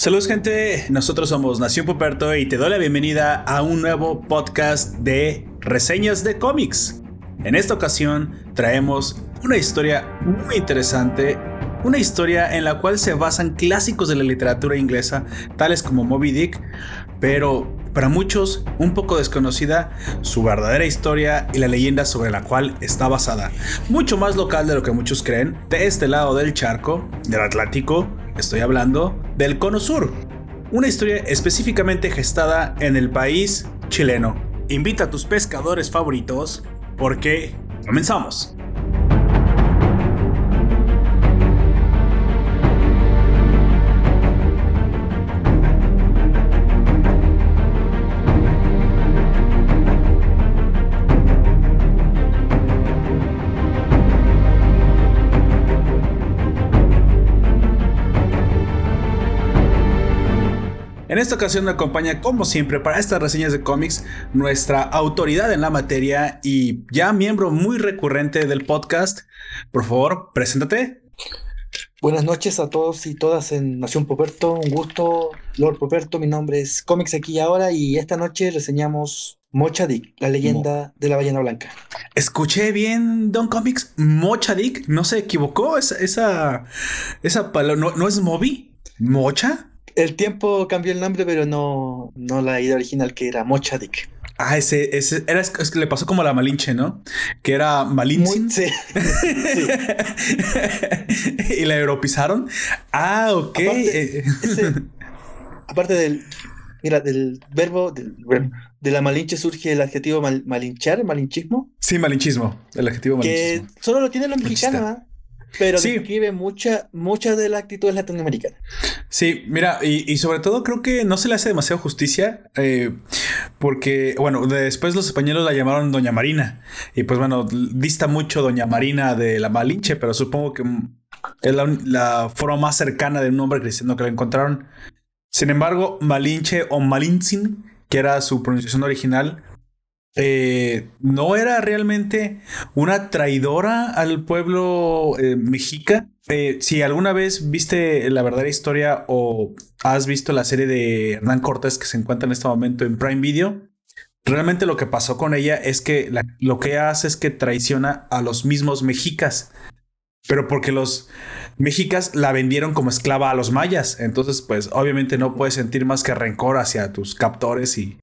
Saludos gente, nosotros somos Nación Poperto y te doy la bienvenida a un nuevo podcast de reseñas de cómics. En esta ocasión traemos una historia muy interesante, una historia en la cual se basan clásicos de la literatura inglesa, tales como Moby Dick, pero para muchos un poco desconocida su verdadera historia y la leyenda sobre la cual está basada. Mucho más local de lo que muchos creen, de este lado del charco, del Atlántico, Estoy hablando del Cono Sur, una historia específicamente gestada en el país chileno. Invita a tus pescadores favoritos porque comenzamos. En esta ocasión me acompaña, como siempre, para estas reseñas de cómics, nuestra autoridad en la materia y ya miembro muy recurrente del podcast. Por favor, preséntate. Buenas noches a todos y todas en Nación Poperto. Un gusto, Lord Poperto. Mi nombre es Cómics aquí y ahora y esta noche reseñamos Mocha Dick, la leyenda de la ballena blanca. Escuché bien, Don Comics, Mocha Dick, no se equivocó. Esa, esa, esa palabra, ¿no, ¿no es Moby? ¿Mocha? El tiempo cambió el nombre, pero no, no la idea original que era Mochadik. Ah, ese, ese era, es que le pasó como a la Malinche, ¿no? Que era Malinche. Sí. y la europizaron. Ah, ok. Aparte, del. Mira, del verbo, de la malinche surge el adjetivo malinchar, malinchismo. Sí, malinchismo, el adjetivo malinchismo. Que solo lo tiene los mexicanos. Pero sí. describe mucha, muchas de las actitudes latinoamericanas. Sí, mira, y, sobre todo creo que no se le hace demasiado justicia, eh, porque, bueno, después los españoles la llamaron Doña Marina, y pues bueno, dista mucho Doña Marina de la Malinche, pero supongo que es la, forma más cercana de un nombre cristiano que la encontraron. Sin embargo, Malinche o Malintzin, que era su pronunciación original, eh, no era realmente una traidora al pueblo eh, mexica. Eh, si alguna vez viste la verdadera historia o has visto la serie de Hernán Cortés que se encuentra en este momento en Prime Video, realmente lo que pasó con ella es que lo que hace es que traiciona a los mismos mexicas. Pero porque los mexicas la vendieron como esclava a los mayas. Entonces, pues obviamente no puedes sentir más que rencor hacia tus captores y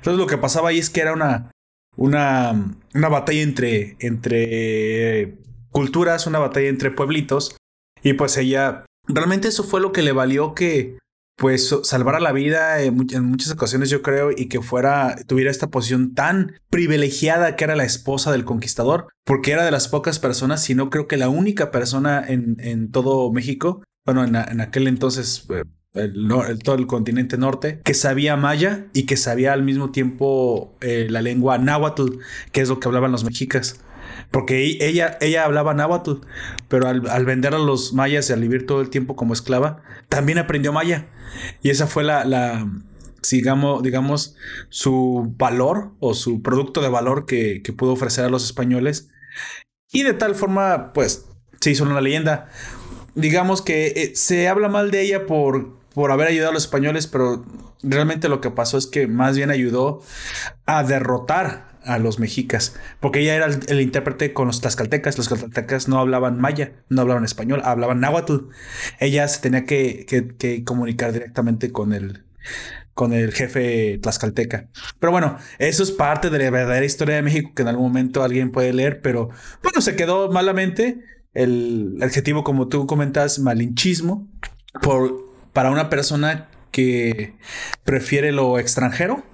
entonces lo que pasaba ahí es que era una, una, una batalla entre, entre culturas, una batalla entre pueblitos. Y pues ella, realmente eso fue lo que le valió que pues salvara la vida en, muchas ocasiones yo creo y que fuera tuviera esta posición tan privilegiada que era la esposa del conquistador porque era de las pocas personas si no creo que la única persona en, en todo México bueno en, en aquel entonces todo el continente norte, que sabía maya y que sabía al mismo tiempo eh, la lengua náhuatl, que es lo que hablaban los mexicas. Porque ella, ella hablaba náhuatl, pero al, vender a los mayas y al vivir todo el tiempo como esclava, también aprendió maya. Y esa fue la, la digamos, digamos, su valor o su producto de valor que, que pudo ofrecer a los españoles. Y de tal forma, pues, se hizo una leyenda digamos que eh, se habla mal de ella por por haber ayudado a los españoles, pero realmente lo que pasó es que más bien ayudó a derrotar a los mexicas, porque ella era el, intérprete con los tlaxcaltecas. Los tlaxcaltecas no hablaban maya, no hablaban español, hablaban náhuatl. Ella se tenía que, que, comunicar directamente con el, con el jefe tlaxcalteca. Pero bueno, eso es parte de la verdadera historia de México que en algún momento alguien puede leer, pero bueno, se quedó malamente el adjetivo, como tú comentas, malinchismo, por para una persona que prefiere lo extranjero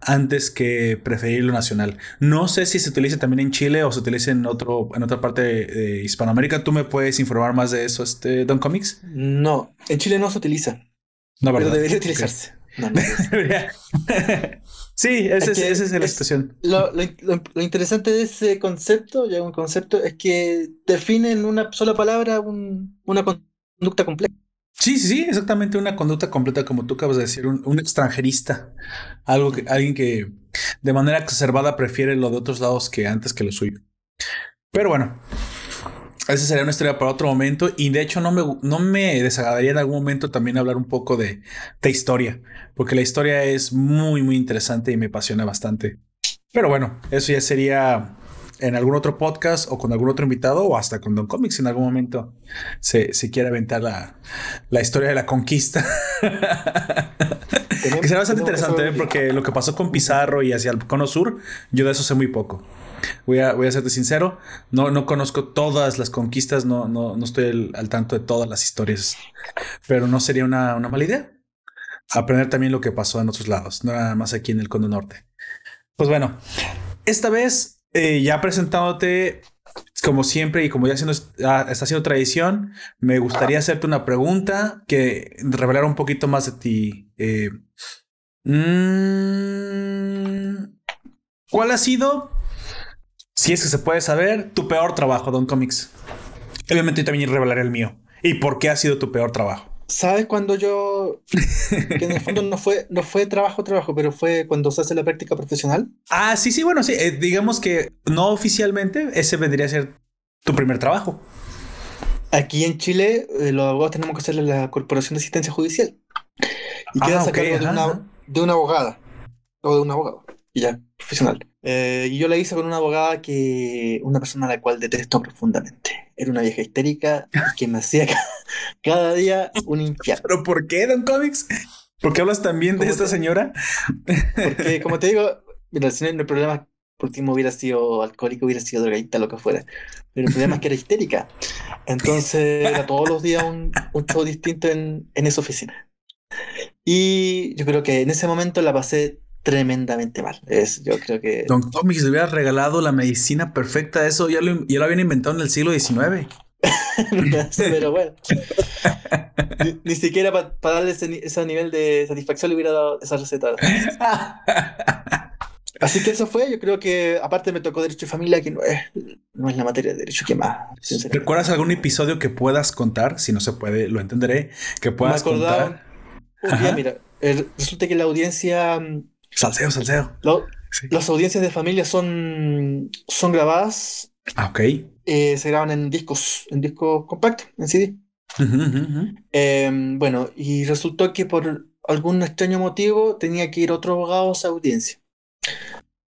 antes que preferir lo nacional. No sé si se utiliza también en Chile o se utiliza en otro en otra parte de, Hispanoamérica. ¿Tú me puedes informar más de eso, este Don Comics? No, en Chile no se utiliza. No, pero debería utilizarse. sí, esa es, la situación. Lo, interesante de ese concepto, ya un concepto, es que define en una sola palabra una conducta compleja. Sí, sí, sí, exactamente una conducta completa, como tú acabas de decir, un, extranjerista, algo que, alguien que de manera exacerbada prefiere lo de otros lados que antes que lo suyo. Pero bueno, esa sería una historia para otro momento. Y de hecho, no me, no me desagradaría en algún momento también hablar un poco de, de historia, porque la historia es muy, muy interesante y me apasiona bastante. Pero bueno, eso ya sería en algún otro podcast o con algún otro invitado o hasta con Don Comics en algún momento se, se quiere aventar la, la historia de la conquista. que será bastante interesante ¿eh? porque lo que pasó con Pizarro y hacia el cono sur, yo de eso sé muy poco. Voy a, voy a serte sincero, no, no conozco todas las conquistas, no, no, no estoy al, tanto de todas las historias, pero no sería una, una mala idea aprender también lo que pasó en otros lados, no nada más aquí en el cono norte. Pues bueno, esta vez eh, ya presentándote, como siempre y como ya siendo, ah, está haciendo tradición, me gustaría hacerte una pregunta que revelara un poquito más de ti. Eh, mm, ¿Cuál ha sido, si es que se puede saber, tu peor trabajo, Don Comics? Obviamente también revelaré el mío. ¿Y por qué ha sido tu peor trabajo? ¿Sabes cuando yo, que en el fondo no fue, no fue trabajo, trabajo, pero fue cuando se hace la práctica profesional? Ah, sí, sí, bueno, sí, eh, digamos que no oficialmente, ese vendría a ser tu primer trabajo. Aquí en Chile, eh, los abogados tenemos que hacerle la Corporación de Asistencia Judicial. Y queda ah, de, una, de una abogada o de un abogado, y ya, profesional. Eh, y yo la hice con una abogada que, una persona a la cual detesto profundamente. Era una vieja histérica que me hacía cada día un infierno. ¿Pero por qué, Don Comics? ¿Por qué hablas también de esta señora? Porque, como te digo, mira, si no hay problema, por último hubiera sido alcohólico, hubiera sido drogadicta, lo que fuera. Pero el problema es que era histérica. Entonces, era todos los días un, un show distinto en, en esa oficina. Y yo creo que en ese momento la pasé tremendamente mal. Es, yo creo que. Don Comics le hubiera regalado la medicina perfecta. Eso ya lo, ya lo habían inventado en el siglo XIX. pero bueno. ni, siquiera para darle ese, nivel de satisfacción le hubiera dado esa receta. Así que eso fue, yo creo que aparte me tocó derecho de familia, que no es, no es la materia de derecho que más. ¿Recuerdas algún episodio que puedas contar? Si no se puede, lo entenderé. Que puedas contar. mira, resulta que la audiencia mm, Salseo, salseo. Las audiencias de familia son, son grabadas. Ah, ok. Eh, se graban en discos, en discos compactos, en CD. Em, bueno, y resultó que por algún extraño motivo tenía que ir otro abogado a esa audiencia.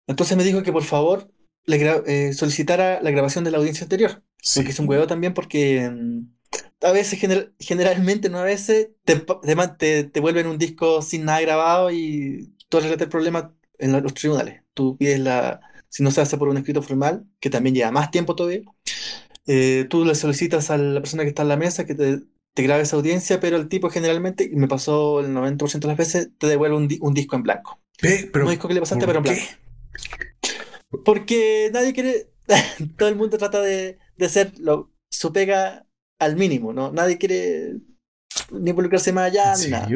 Entonces me dijo que por favor le eh, solicitara la grabación de la audiencia anterior. Sí. Porque es un huevo también porque em, a veces, generalmente, no a veces, te, te, te, vuelven un disco sin nada grabado y tú arreglas el problema en los tribunales. Tú pides la, si no se hace por un escrito formal, que también lleva más tiempo todavía, eh, tú le solicitas a la persona que está en la mesa que te, te grabe esa audiencia, pero el tipo generalmente, y me pasó el 90% de las veces, te devuelve un, disco en blanco. ¿Qué? Pero, un disco que le pasaste, pero en blanco. Porque nadie quiere, todo el mundo trata de, de hacer lo, su pega al mínimo, ¿no? Nadie quiere ni involucrarse más allá, ni nada.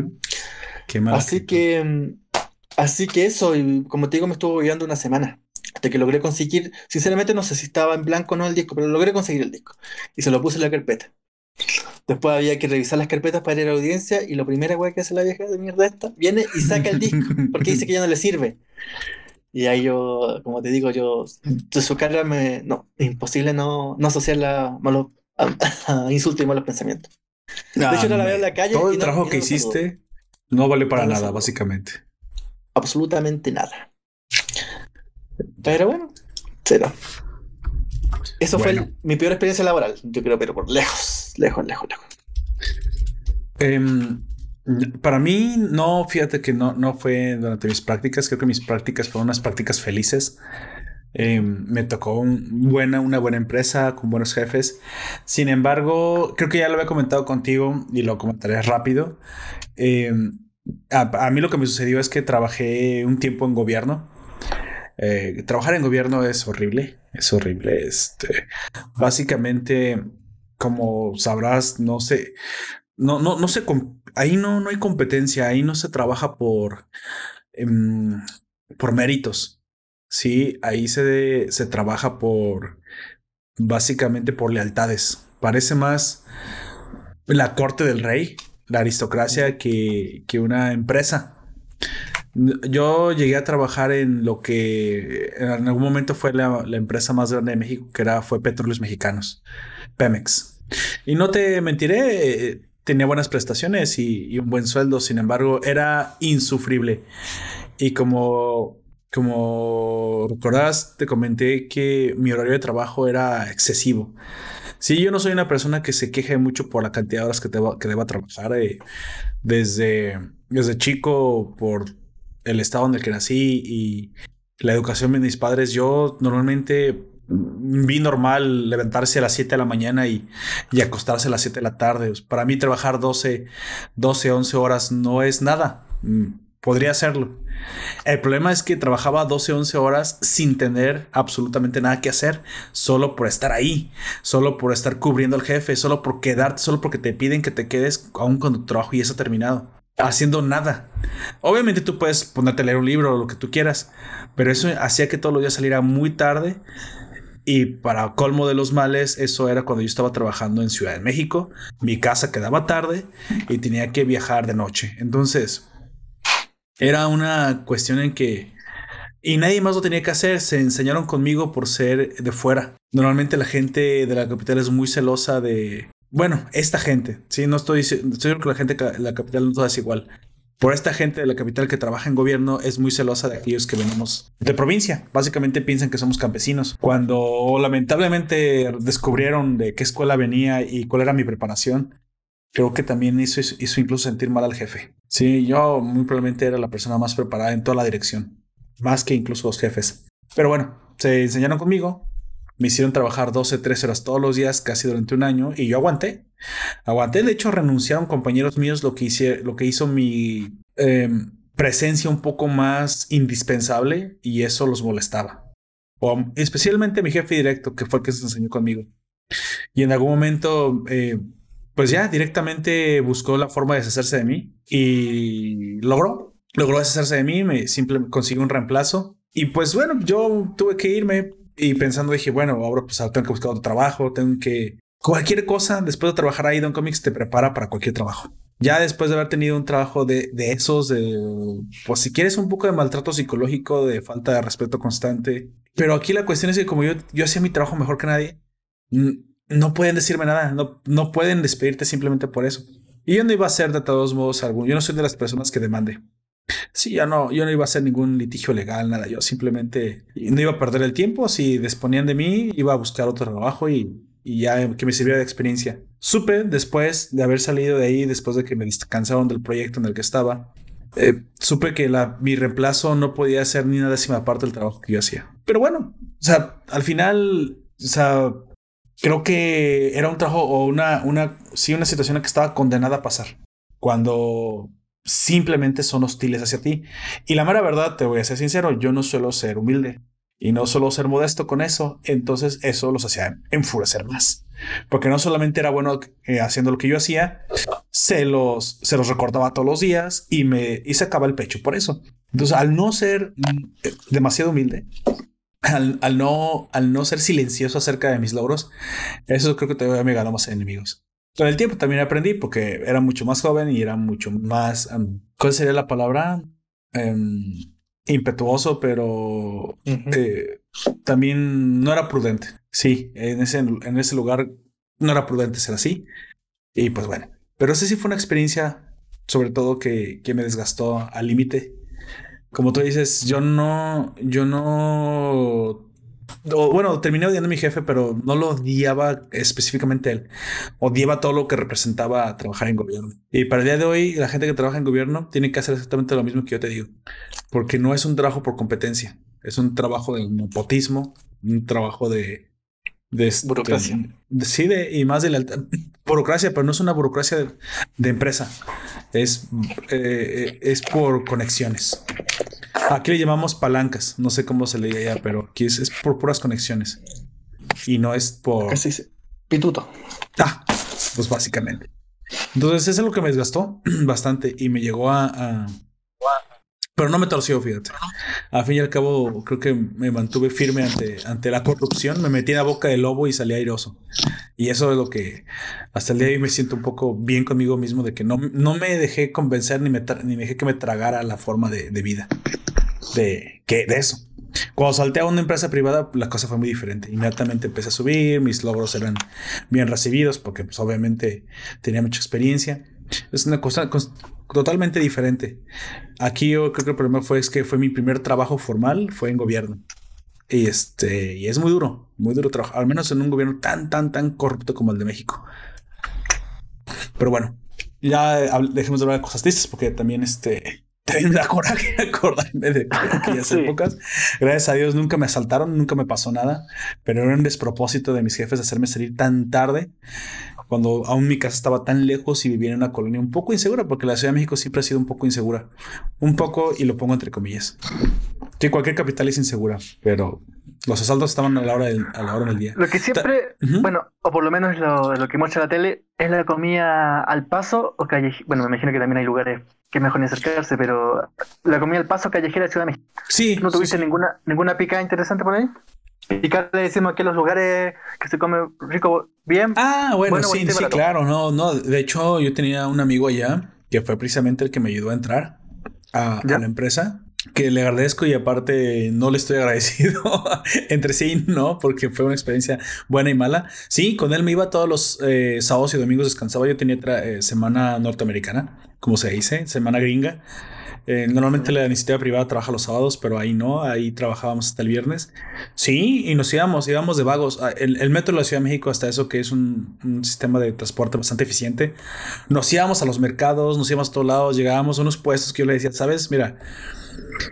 Qué Así que Así que eso, y como te digo, me estuvo guiando una semana. Hasta que logré conseguir, sinceramente no sé si estaba en blanco o no el disco, pero logré conseguir el disco. Y se lo puse en la carpeta. Después había que revisar las carpetas para ir a la audiencia y lo primera weá que hace la vieja de mierda esta, viene y saca el disco, porque dice que ya no le sirve. Y ahí yo, como te digo, yo, de su cara me, no, imposible no, no asociarla malos, a, insultos y malos pensamientos. de hecho, no la veo en la calle. Todo el trabajo que hiciste no vale para nada, básicamente absolutamente nada. Pero bueno, cero. Eso fue mi peor experiencia laboral, yo creo, pero por lejos, lejos, lejos, lejos. Em, para mí, no, fíjate que no, no fue durante mis prácticas. Creo que mis prácticas fueron unas prácticas felices. Em, me tocó buena, una buena empresa con buenos jefes. Sin embargo, creo que ya lo había comentado contigo y lo comentaré rápido. Eh, a, mí lo que me sucedió es que trabajé un tiempo en gobierno. Eh, trabajar en gobierno es horrible, es horrible. Este, básicamente, como sabrás, no sé, no, no, no sé, ahí no, no hay competencia, ahí no se trabaja por, em, por méritos. Sí, ahí se, se trabaja por, básicamente por lealtades. Parece más la corte del rey, la aristocracia que, que una empresa. Yo llegué a trabajar en lo que en algún momento fue la, empresa más grande de México, que era, fue Petróleos Mexicanos, Pemex. Y no te mentiré, tenía buenas prestaciones y, un buen sueldo, sin embargo, era insufrible. Y como, como recordarás, te comenté que mi horario de trabajo era excesivo. Sí, yo no soy una persona que se queje mucho por la cantidad de horas que, que deba trabajar. Eh, desde, desde chico, por el estado en el que nací y la educación de mis padres, yo normalmente vi normal levantarse a las 7 de la mañana y, y, acostarse a las 7 de la tarde. Para mí trabajar 12, 12, 11 horas no es nada. Podría hacerlo. El problema es que trabajaba 12, 11 horas sin tener absolutamente nada que hacer, solo por estar ahí, solo por estar cubriendo al jefe, solo por quedarte, solo porque te piden que te quedes aún cuando tu trabajo ya está terminado, haciendo nada. Obviamente tú puedes ponerte a leer un libro o lo que tú quieras, pero eso hacía que todos los días saliera muy tarde. Y para colmo de los males, eso era cuando yo estaba trabajando en Ciudad de México. Mi casa quedaba tarde y tenía que viajar de noche. Entonces, era una cuestión en que... Y nadie más lo tenía que hacer, se enseñaron conmigo por ser de fuera. Normalmente la gente de la capital es muy celosa de... Bueno, esta gente, sí, no estoy, estoy que la gente de la capital no es igual. Por esta gente de la capital que trabaja en gobierno es muy celosa de aquellos que venimos de provincia. Básicamente piensan que somos campesinos. Cuando lamentablemente descubrieron de qué escuela venía y cuál era mi preparación, creo que también hizo, hizo incluso sentir mal al jefe. Sí, yo muy probablemente era la persona más preparada en toda la dirección, más que incluso los jefes. Pero bueno, se enseñaron conmigo, me hicieron trabajar 12, 13 horas todos los días, casi durante un año, y yo aguanté. Aguanté, de hecho, renunciaron compañeros míos, lo que, hice, lo que hizo mi em, presencia un poco más indispensable, y eso los molestaba. O, especialmente mi jefe directo, que fue el que se enseñó conmigo. Y en algún momento eh, pues ya directamente buscó la forma de deshacerse de mí y logró, logró deshacerse de mí, me simplemente consiguió un reemplazo y pues bueno, yo tuve que irme y pensando dije, bueno, ahora pues tengo que buscar otro trabajo, tengo que cualquier cosa después de trabajar ahí Don Comics te prepara para cualquier trabajo. Ya después de haber tenido un trabajo de, de esos, de, pues si quieres un poco de maltrato psicológico, de falta de respeto constante. Pero aquí la cuestión es que como yo, yo hacía mi trabajo mejor que nadie, no pueden decirme nada, no, no pueden despedirte simplemente por eso. Y yo no iba a ser de todos modos algún, yo no soy de las personas que demande. Sí, ya no, yo no iba a hacer ningún litigio legal, nada, yo simplemente no iba a perder el tiempo, si disponían de mí, iba a buscar otro trabajo y, y ya que me sirviera de experiencia. Supe después de haber salido de ahí, después de que me cansaron del proyecto en el que estaba, eh, supe que la, mi reemplazo no podía hacer ni una décima parte del trabajo que yo hacía. Pero bueno, o sea, al final, o sea, creo que era un trabajo o una, una, sí, una situación que estaba condenada a pasar. Cuando simplemente son hostiles hacia ti. Y la mera verdad, te voy a ser sincero, yo no suelo ser humilde y no suelo ser modesto con eso. Entonces eso los hacía enfurecer más. Porque no solamente era bueno eh, haciendo lo que yo hacía, se los, se los recordaba todos los días y me y se acaba el pecho por eso. Entonces, al no ser mm, demasiado humilde, al, no, al no ser silencioso acerca de mis logros, eso creo que todavía me ganó más enemigos. Con el tiempo también aprendí porque era mucho más joven y era mucho más, ¿cuál sería la palabra? Em, impetuoso, pero eh, también no era prudente. Sí, en ese, en ese lugar no era prudente ser así. Y pues bueno, pero esa sí fue una experiencia, sobre todo que, que me desgastó al límite como tú dices, yo no, yo no, bueno, terminé odiando a mi jefe, pero no lo odiaba específicamente él. Odiaba todo lo que representaba trabajar en gobierno. Y para el día de hoy, la gente que trabaja en gobierno tiene que hacer exactamente lo mismo que yo te digo, porque no es un trabajo por competencia, es un trabajo de nepotismo, un trabajo de de burocracia. Sí, y más de la burocracia, pero no es una burocracia de, empresa. Es, eh, es por conexiones. Aquí le llamamos palancas. No sé cómo se le llama, pero aquí es, por puras conexiones. Y no es por. Pituto. Ah, pues básicamente. Entonces, eso es lo que me desgastó bastante y me llegó a Pero no me torció, fíjate. Al fin y al cabo, creo que me mantuve firme ante, ante la corrupción. Me metí en la boca del lobo y salí airoso. Y eso es lo que hasta el día de hoy me siento un poco bien conmigo mismo de que no, no me dejé convencer ni me, ni dejé que me tragara la forma de, vida. De, que, de eso. Cuando salté a una empresa privada, la cosa fue muy diferente. Inmediatamente empecé a subir, mis logros eran bien recibidos porque pues obviamente tenía mucha experiencia. Es una cosa totalmente diferente. Aquí yo creo que el problema fue es que fue mi primer trabajo formal, fue en gobierno. Y este, y es muy duro, muy duro trabajar, al menos en un gobierno tan, tan, tan corrupto como el de México. Pero bueno, ya dejemos de hablar de cosas tristes porque también este, también me da coraje acordarme de aquellas épocas. Gracias a Dios nunca me asaltaron, nunca me pasó nada, pero era un despropósito de mis jefes hacerme salir tan tarde cuando aún mi casa estaba tan lejos y vivía en una colonia un poco insegura, porque la Ciudad de México siempre ha sido un poco insegura. Un poco, y lo pongo entre comillas. Sí, cualquier capital es insegura, pero los asaltos estaban a la hora del, a la hora del día. Lo que siempre, bueno, o por lo menos lo, lo que muestra la tele, es la comida al paso o callejera. Bueno, me imagino que también hay lugares que es mejor ni acercarse, pero la comida al paso callejera de Ciudad de México. Sí. ¿No tuviste ninguna ninguna pica interesante por ahí? Y acá le decimos que los lugares que se come rico, bien. Ah, bueno, sí, sí, claro, no, no. De hecho, yo tenía un amigo allá que fue precisamente el que me ayudó a entrar a, la empresa. Que le agradezco y aparte no le estoy agradecido entre sí, no, porque fue una experiencia buena y mala. Sí, con él me iba todos los eh, sábados y domingos descansaba. Yo tenía eh, semana norteamericana, como se dice, semana gringa. Eh, normalmente la iniciativa privada trabaja los sábados, pero ahí no, ahí trabajábamos hasta el viernes. Sí, y nos íbamos, íbamos de vagos. Ah, el, metro de la Ciudad de México, hasta eso que es un, sistema de transporte bastante eficiente, nos íbamos a los mercados, nos íbamos a todos lados, llegábamos a unos puestos que yo le decía, sabes, mira,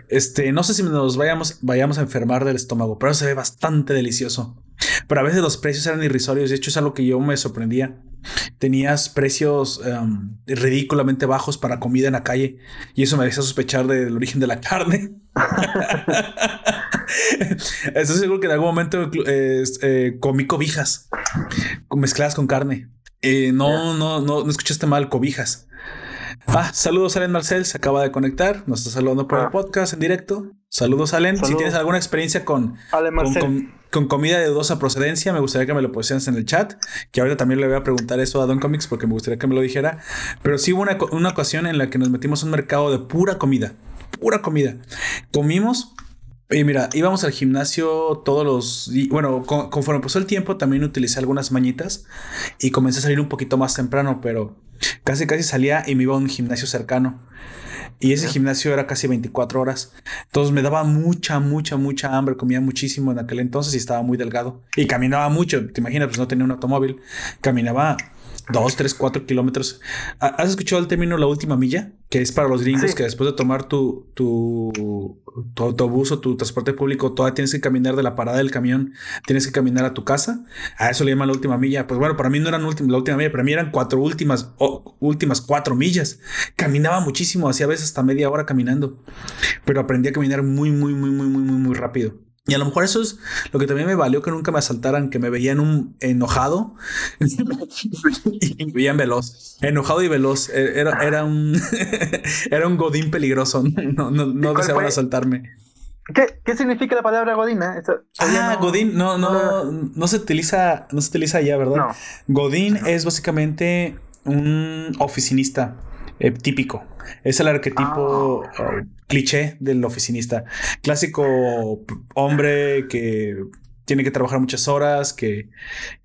este, no sé si nos vayamos, vayamos a enfermar del estómago, pero se ve bastante delicioso. Pero a veces los precios eran irrisorios, de hecho es algo que yo me sorprendía tenías precios em, ridículamente bajos para comida en la calle y eso me hacía sospechar del origen de la carne. Estoy seguro que en algún momento eh, comí cobijas mezcladas con carne. Eh, no, no, no, no escuchaste mal, cobijas. Ah, saludos, Alen Marcel, se acaba de conectar, nos está saludando por el ah. podcast en directo. Saludos, Alen. Si tienes alguna experiencia con, con, comida de dudosa procedencia, me gustaría que me lo pusieras en el chat. Que ahorita también le voy a preguntar eso a Don Comics porque me gustaría que me lo dijera. Pero sí hubo una, una ocasión en la que nos metimos en un mercado de pura comida. Pura comida. Comimos y mira, íbamos al gimnasio todos los Bueno, conforme pasó el tiempo, también utilicé algunas mañitas y comencé a salir un poquito más temprano, pero casi casi salía y me iba a un gimnasio cercano. Y ese gimnasio era casi 24 horas. Entonces me daba mucha, mucha, mucha hambre. Comía muchísimo en aquel entonces y estaba muy delgado. Y caminaba mucho. Te imaginas, pues no tenía un automóvil. Caminaba dos, tres, cuatro kilómetros. ¿Has escuchado el término la última milla? Que es para los gringos que después de tomar tu, tu, tu, autobús o tu transporte público, todavía tienes que caminar de la parada del camión, tienes que caminar a tu casa. A eso le llaman la última milla. Pues bueno, para mí no eran la última milla, para mí eran cuatro últimas, últimas cuatro millas. Caminaba muchísimo, hacía veces hasta media hora caminando, pero aprendí a caminar muy, muy, muy, muy, muy, muy, muy rápido. Y a lo mejor eso es lo que también me valió que nunca me asaltaran, que me veían un enojado y me veían veloz. Enojado y veloz. E-, era, era un era un godín peligroso. No, no, no deseaban asaltarme. ¿Qué, ¿Qué, significa la palabra godina? ah, godín, no, no, no, se utiliza, no se utiliza allá, ¿verdad? Godín es básicamente un oficinista eh, típico. Es el arquetipo ah. uh, cliché del oficinista. Clásico hombre que tiene que trabajar muchas horas, que,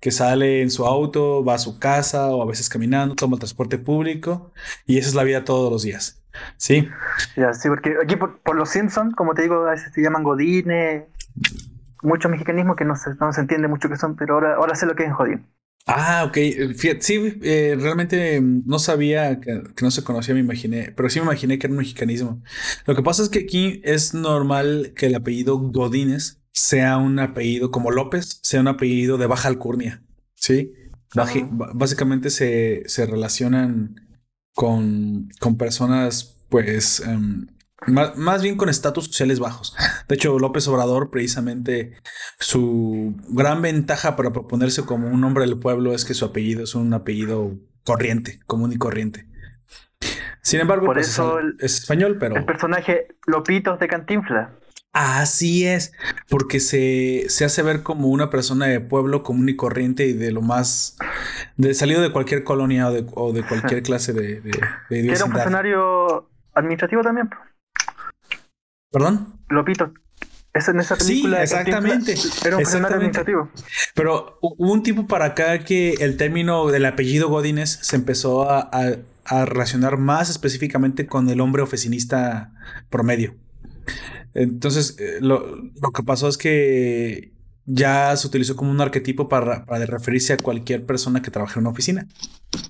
que, sale en su auto, va a su casa o a veces caminando, toma el transporte público y esa es la vida todos los días. Sí. Ya, sí, porque aquí por, los Simpsons, como te digo, a veces se llaman godines, muchos mexicanismos que no se, no se entiende mucho qué son, pero ahora, ahora sé lo que es jodín. Ah, ok. sí, eh, realmente no sabía que, no se conocía, me imaginé, pero sí me imaginé que era un mexicanismo. Lo que pasa es que aquí es normal que el apellido Godínez sea un apellido como López, sea un apellido de baja alcurnia. Sí. Básicamente se, se relacionan con, con personas, pues, em, más, bien con estatus sociales bajos. De hecho, López Obrador, precisamente, su gran ventaja para proponerse como un hombre del pueblo es que su apellido es un apellido corriente, común y corriente. Sin embargo, Por pues, eso es, español, pero... El personaje Lopitos de Cantinfla. Así es, porque se, se hace ver como una persona de pueblo común y corriente y de lo más... de salido de cualquier colonia o de, o de cualquier clase de, de, era un funcionario administrativo también. ¿Perdón? Lopito. Es en esa Sí, película. de exactamente, Era un exactamente. administrativo. Pero hu- hubo un tiempo para acá que el término del apellido Godínez se empezó a, a- a relacionar más específicamente con el hombre oficinista promedio. Entonces, eh, lo, lo que pasó es que ya se utilizó como un arquetipo para, para referirse a cualquier persona que trabaje en una oficina.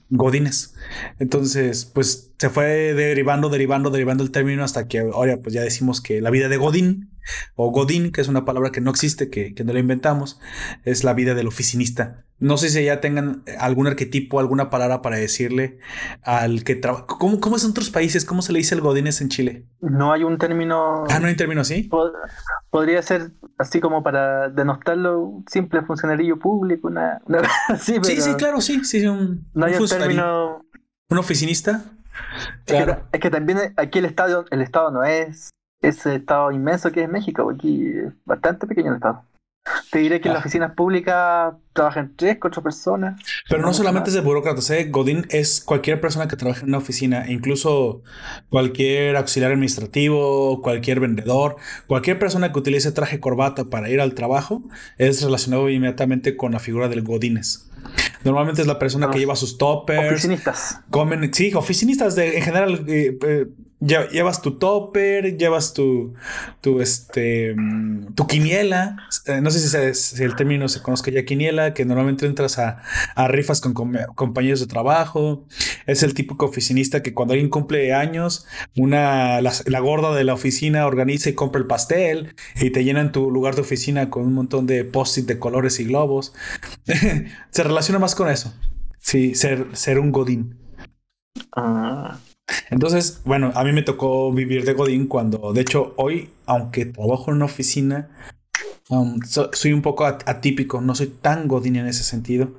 Godines. Entonces, pues se fue derivando, derivando, derivando el término hasta que ahora pues ya decimos que la vida de Godín o Godín, que es una palabra que no existe, que, que no la inventamos, es la vida del oficinista. No sé si ya tengan algún arquetipo, alguna palabra para decirle al que trabaja. ¿Cómo, ¿Cómo es en otros países? ¿Cómo se le dice el Godines en Chile? No hay un término. Ah, no hay término así. Pod- Podría ser así como para denostarlo, un simple funcionario público, una, una así, pero Sí, sí, claro, sí, sí, un, no hay un un. Término. un oficinista. Es, que, Claro. es que también aquí el estado, el estado no es ese estado inmenso que es México, aquí es bastante pequeño el estado. Te diré que en Ah. las oficinas públicas trabajan tres, cuatro personas. Pero no solamente es de burócratas, ¿eh? Godín es cualquier persona que trabaje en una oficina, incluso cualquier auxiliar administrativo, cualquier vendedor, cualquier persona que utilice traje corbata para ir al trabajo es relacionado inmediatamente con la figura del Godines. Normalmente es la persona que Ah. lleva sus toppers, Oficinistas. comen, sí, oficinistas de, en general, eh, eh, lle- llevas tu topper, llevas tu, tu, este, tu quiniela. Eh, no sé si, el término se conozca ya quiniela, que normalmente entras a, a rifas con com- compañeros de trabajo. Es el típico oficinista que cuando alguien cumple años, una, la, la gorda de la oficina organiza y compra el pastel y te llenan tu lugar de oficina con un montón de post-it de colores y globos. se relaciona más con eso. Sí, ser, ser un godín. Ah, Entonces, bueno, a mí me tocó vivir de Godín cuando, de hecho, hoy, aunque trabajo en una oficina, um, so- soy un poco at- atípico, no soy tan Godín en ese sentido.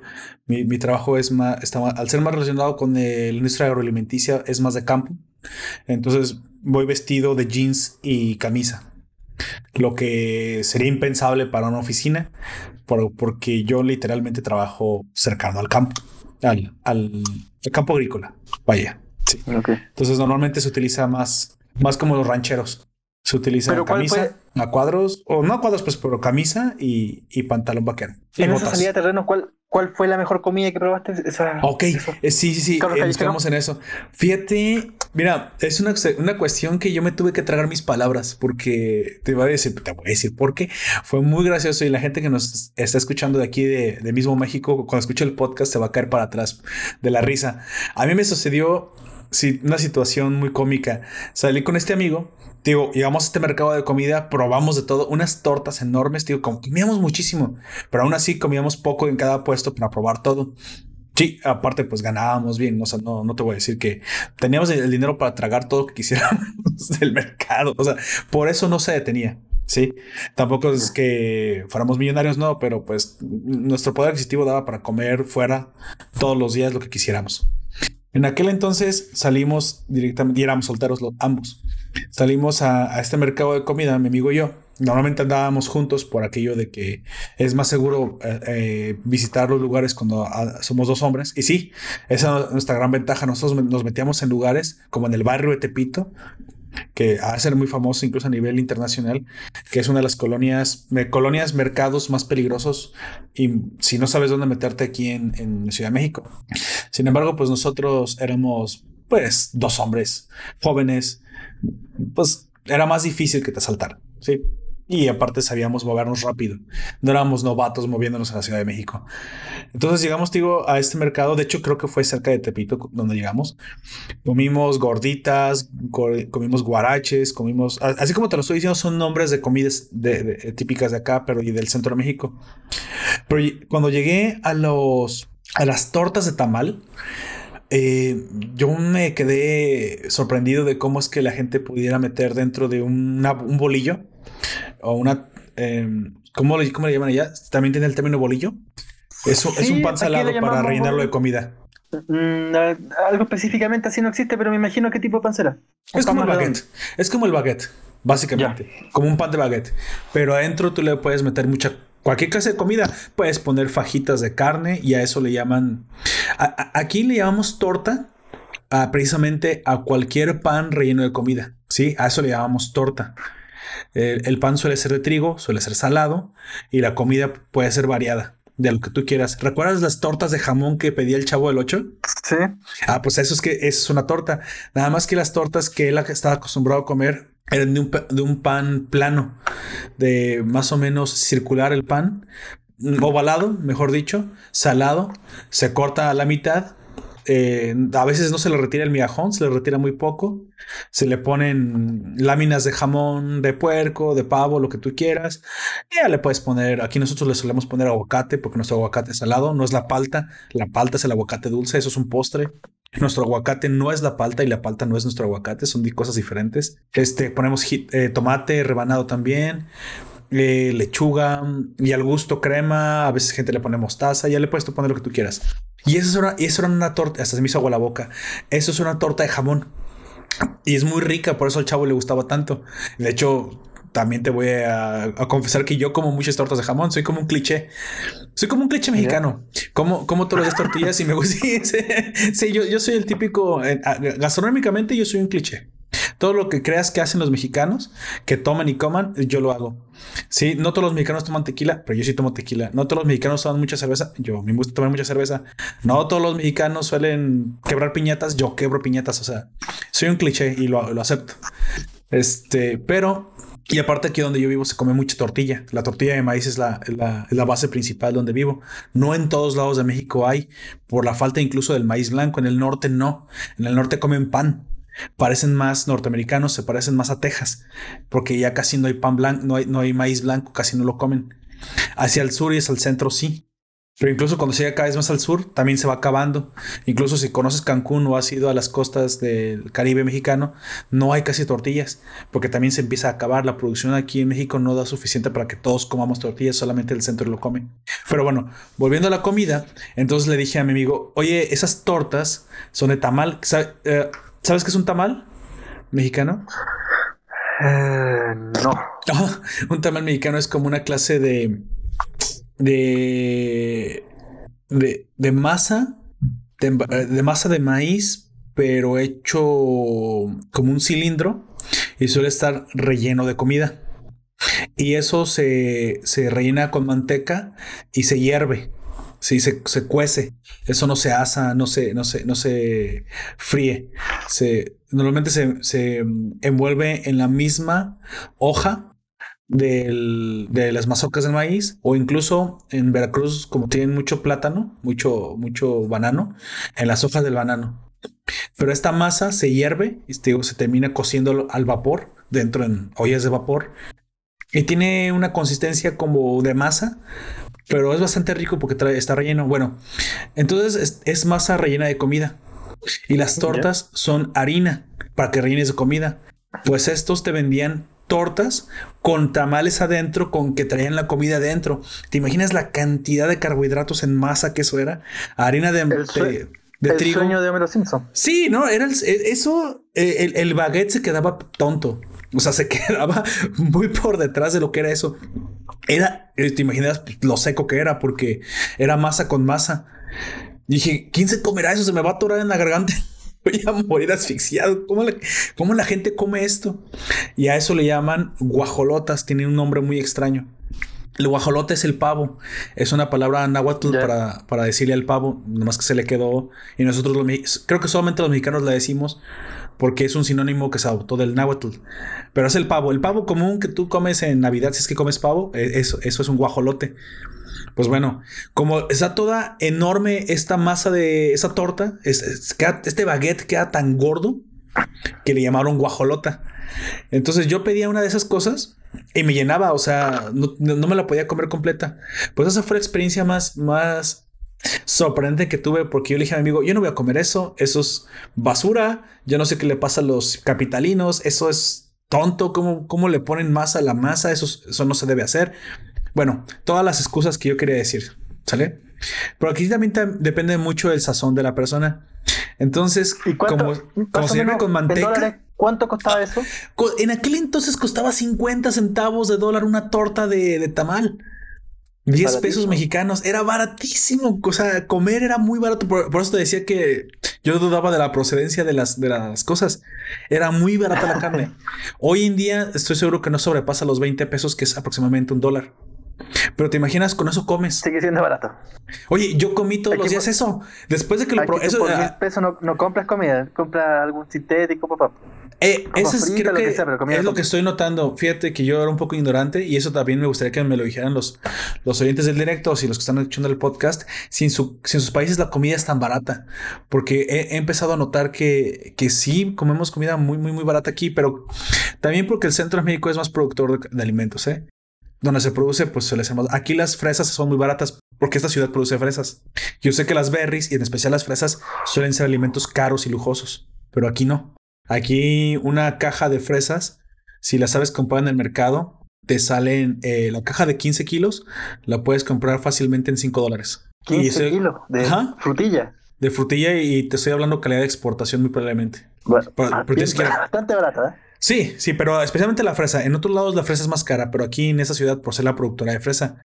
Mi, trabajo es más, al ser más relacionado con el- la industria agroalimenticia, es más de campo. Entonces, voy vestido de jeans y camisa, lo que sería impensable para una oficina, por- porque yo literalmente trabajo cercano al campo, al- al campo agrícola. Vaya. Sí. Entonces normalmente se utiliza más, más como los rancheros. Se utiliza Pero ¿cuál camisa a cuadros, o no a cuadros, pues, pero camisa y, y pantalón vaquero. Y En esa salida de terreno, ¿cuál, ¿cuál fue la mejor comida que probaste? Esa, Ok, esa- eh, sí, sí, sí, eh, nos Callejero. quedamos en eso. Fíjate, mira, es una, una cuestión que yo me tuve que tragar mis palabras porque te voy a decir, te voy a decir por qué. Fue muy gracioso y la gente que nos está escuchando de aquí de, de mismo México, cuando escuche el podcast se va a caer para atrás de la risa. A mí me sucedió sí, una situación muy cómica. Salí con este amigo. Digo, llegamos a este mercado de comida, probamos de todo, unas tortas enormes, digo, comíamos muchísimo, pero aún así comíamos poco en cada puesto para probar todo. Sí, aparte pues ganábamos bien, o sea, no, no te voy a decir que teníamos el, el dinero para tragar todo lo que quisiéramos del mercado, o sea, por eso no se detenía, ¿sí? Tampoco es que fuéramos millonarios, no, pero pues nuestro poder adquisitivo daba para comer fuera todos los días lo que quisiéramos. En aquel entonces salimos directamente, y éramos solteros los, ambos. Salimos a, este mercado de comida, mi amigo y yo. Normalmente andábamos juntos por aquello de que es más seguro eh, eh, visitar los lugares cuando ah, somos dos hombres. Y sí, esa es nuestra gran ventaja. Nosotros nos metíamos en lugares como en el barrio de Tepito, que de ser muy famoso incluso a nivel internacional, que es una de las colonias, colonias, mercados más peligrosos y si no sabes dónde meterte aquí en, en Ciudad de México. Sin embargo, pues nosotros éramos pues dos hombres jóvenes, pues era más difícil que te asaltaran, ¿sí? Y aparte sabíamos movernos rápido. No éramos novatos moviéndonos en la Ciudad de México. Entonces llegamos, digo, a este mercado. De hecho, creo que fue cerca de Tepito donde llegamos. Comimos gorditas, co- comimos guaraches, comimos... a- Así como te lo estoy diciendo, son nombres de comidas de- de- típicas de acá, pero y del centro de México. Pero cuando llegué a los... a las tortas de tamal, eh, yo me quedé sorprendido de cómo es que la gente pudiera meter dentro de una- un bolillo o una... eh, ¿cómo, le, ¿Cómo le llaman allá? ¿También tiene el término bolillo? Es, un- es un pan salado para rellenarlo de comida. Mm, algo específicamente así no existe, pero me imagino qué tipo de pan será. Es como el baguette. Es como el baguette, básicamente. Como un pan de baguette. Pero adentro tú le puedes meter mucha cualquier clase de comida. Puedes poner fajitas de carne y a eso le llaman. aquí le llamamos torta precisamente a cualquier pan relleno de comida. Sí, a eso le llamamos torta. El, pan suele ser de trigo, suele ser salado y la comida puede ser variada de lo que tú quieras. ¿Recuerdas las tortas de jamón que pedía el chavo del 8? Sí. Ah, pues eso es que eso es una torta. Nada más que las tortas que él estaba acostumbrado a comer eran de un, de un pan plano, de más o menos circular el pan, ovalado, mejor dicho, salado, se corta a la mitad eh, a veces no se le retira el migajón, se le retira muy poco. Se le ponen láminas de jamón de puerco, de pavo, lo que tú quieras. Ya le puedes poner, aquí nosotros le solemos poner aguacate porque nuestro aguacate es salado, no es la palta. La palta es el aguacate dulce, eso es un postre. Nuestro aguacate no es la palta y la palta no es nuestro aguacate, son cosas diferentes. Este, ponemos eh, tomate rebanado también. Eh, lechuga y al gusto crema, a veces gente le pone mostaza, ya le puedes poner lo que tú quieras. Y eso, es una, eso era una torta, hasta se me hizo agua la boca. Eso es una torta de jamón. Y es muy rica, por eso al chavo le gustaba tanto. De hecho, también te voy a, confesar que yo como muchas tortas de jamón, soy como un cliché. Soy como un cliché mexicano. Como, como todas las tortillas y me gusta. Sí, yo, yo soy el típico, eh, gastronómicamente yo soy un cliché. Todo lo que creas que hacen los mexicanos, que toman y coman, yo lo hago. Sí, no todos los mexicanos toman tequila, pero yo sí tomo tequila. No todos los mexicanos toman mucha cerveza, yo me gusta tomar mucha cerveza. No todos los mexicanos suelen quebrar piñatas, yo quebro piñatas. O sea, soy un cliché y lo, acepto. Este, pero y aparte aquí donde yo vivo se come mucha tortilla. La tortilla de maíz es la, la, base principal donde vivo. No en todos lados de México hay, por la falta incluso del maíz blanco. En el norte no. En el norte comen pan parecen más norteamericanos, se parecen más a Texas, porque ya casi no hay pan blanco, no hay, no hay maíz blanco, casi no lo comen. Hacia el sur y hacia el centro sí. Pero incluso cuando se llega cada vez más al sur, también se va acabando. Incluso si conoces Cancún o has ido a las costas del Caribe mexicano, no hay casi tortillas, porque también se empieza a acabar. La producción aquí en México no da suficiente para que todos comamos tortillas, solamente el centro lo come. Pero bueno, volviendo a la comida, entonces le dije a mi amigo, oye, esas tortas son de tamal. Eh, ¿Sabes qué es un tamal mexicano? Eh, no. un tamal mexicano es como una clase de. de. de, masa. De, masa de maíz, pero hecho como un cilindro y suele estar relleno de comida. Y eso se, se rellena con manteca y se hierve. Sí, se, se, cuece. Eso no se asa, no se, no se, no se fríe. Se, normalmente se, se envuelve en la misma hoja del, de las mazorcas del maíz o incluso en Veracruz como tienen mucho plátano, mucho, mucho banano, en las hojas del banano. Pero esta masa se hierve y se termina cociendo al vapor dentro en ollas de vapor y tiene una consistencia como de masa, pero es bastante rico porque está relleno. Bueno, entonces es, masa rellena de comida. Y las tortas son harina para que rellenes de comida. Pues estos te vendían tortas con tamales adentro, con que traían la comida adentro. ¿Te imaginas la cantidad de carbohidratos en masa que eso era? Harina de, el el sueño de Homero Simpson. Sí, no, era e, eso. E, el, el, baguette se quedaba tonto. O sea, se quedaba muy por detrás de lo que era eso. Era, eh, te imaginas lo seco que era, porque era masa con masa. Dije, ¿quién se comerá eso? Se me va a atorar en la garganta. Voy a morir asfixiado. ¿Cómo la, ¿Cómo la gente come esto? Y a eso le llaman guajolotas. Tiene un nombre muy extraño. El guajolote es el pavo. Es una palabra náhuatl para, para, decirle al pavo, nomás que se le quedó. Y nosotros, los, creo que solamente los mexicanos la decimos porque es un sinónimo que se adoptó del náhuatl. Pero es el pavo. El pavo común que tú comes en Navidad, si es que comes pavo, e, eso, eso es un guajolote. Pues bueno, como está toda enorme esta masa de esa torta, este baguette queda tan gordo que le llamaron guajolota. Entonces yo pedía una de esas cosas y me llenaba, o sea, no, me la podía comer completa. Pues esa fue la experiencia más, más sorprendente que tuve porque yo le dije a mi amigo, yo no voy a comer eso, eso es basura, yo no sé qué le pasa a los capitalinos, eso es tonto, ¿cómo, cómo le ponen masa a la masa? Eso, eso no se debe hacer. Bueno, todas las excusas que yo quería decir, ¿sale? Pero aquí también depende mucho del sazón de la persona. Entonces, como, como se con manteca. ¿Cuánto costaba eso? En aquel entonces costaba 50 centavos de dólar una torta de, de tamal. 10 pesos mexicanos, era baratísimo. O sea, comer era muy barato. Por, eso te decía que yo dudaba de la procedencia de las, de las cosas. Era muy barata la carne. Hoy en día estoy seguro que no sobrepasa los 20 pesos, que es aproximadamente un dólar. Pero te imaginas, con eso comes. Sigue siendo barato. Oye, yo comí todos los días eso. Después de que lo probé. Eso, por 10 pesos no, no, compras comida, compras algún sintético, papá. Eh, eso es, creo que, es lo que estoy notando. Fíjate que yo era un poco ignorante y eso también me gustaría que me lo dijeran los, los oyentes del directo o si los que están escuchando el podcast. Si en, su, si en sus países la comida es tan barata, porque he, empezado a notar que, que sí comemos comida muy, muy, muy barata aquí, pero también porque el centro de México es más productor de, alimentos, ¿eh? Donde se produce, pues suele ser más. Aquí las fresas son muy baratas porque esta ciudad produce fresas. Yo sé que las berries y en especial las fresas suelen ser alimentos caros y lujosos, pero aquí no. Aquí una caja de fresas, si la sabes comprar en el mercado, te salen eh, la caja de 15 kilos, la puedes comprar fácilmente en 5 dólares. 15 kilos de frutilla. De frutilla y te estoy hablando calidad de exportación muy probablemente. Bueno, ah, bastante barata, ¿eh? Sí, sí, pero especialmente la fresa. En otros lados la fresa es más cara, pero aquí en esa ciudad, por ser la productora de fresa,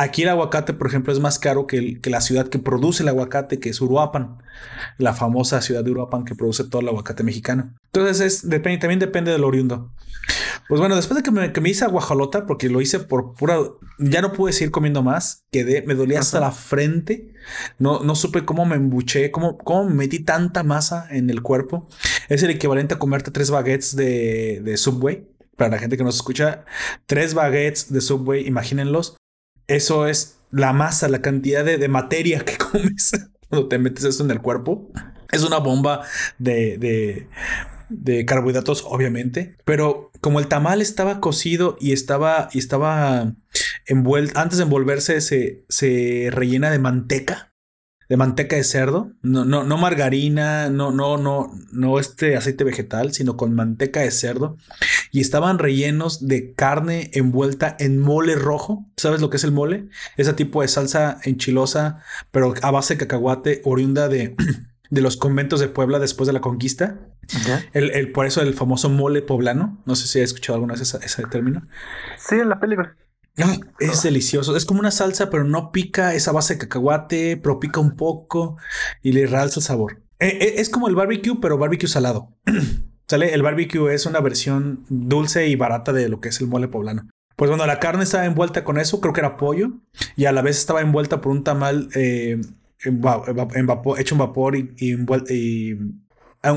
Aquí el aguacate, por ejemplo, es más caro que, que, la ciudad que produce el aguacate, que es Uruapan, la famosa ciudad de Uruapan que produce todo el aguacate mexicano. Entonces, es, depende, también depende del oriundo. Pues bueno, después de que me, que me hice aguajalota, porque lo hice por pura, ya no pude seguir comiendo más, quedé, me dolía hasta la frente, no, no supe cómo me embuché, cómo, cómo me metí tanta masa en el cuerpo. Es el equivalente a comerte tres baguettes de, de Subway. Para la gente que nos escucha, tres baguettes de Subway, imagínenlos eso es la masa, la cantidad de, materia que comes cuando te metes eso en el cuerpo. Es una bomba de, de, carbohidratos, obviamente. Pero como el tamal estaba cocido y estaba, y estaba envuelto, antes de envolverse, se, se rellena de manteca de manteca de cerdo, no, no, no margarina, no, no, no, no este aceite vegetal, sino con manteca de cerdo. Y estaban rellenos de carne envuelta en mole rojo. ¿Sabes lo que es el mole? Ese tipo de salsa enchilosa, pero a base de cacahuate, oriunda de, de los conventos de Puebla después de la conquista. El, el, por eso el famoso mole poblano. No sé si has escuchado alguna vez ese término. Sí, en la película es delicioso. Es como una salsa, pero no pica esa base de cacahuate, pero pica un poco y le realza el sabor. Eh, eh, es como el barbecue, pero barbecue salado. ¿Sale? El barbecue es una versión dulce y barata de lo que es el mole poblano. Pues bueno, la carne estaba envuelta con eso, creo que era pollo, y a la vez estaba envuelta por un tamal eh, hecho en vapor y, y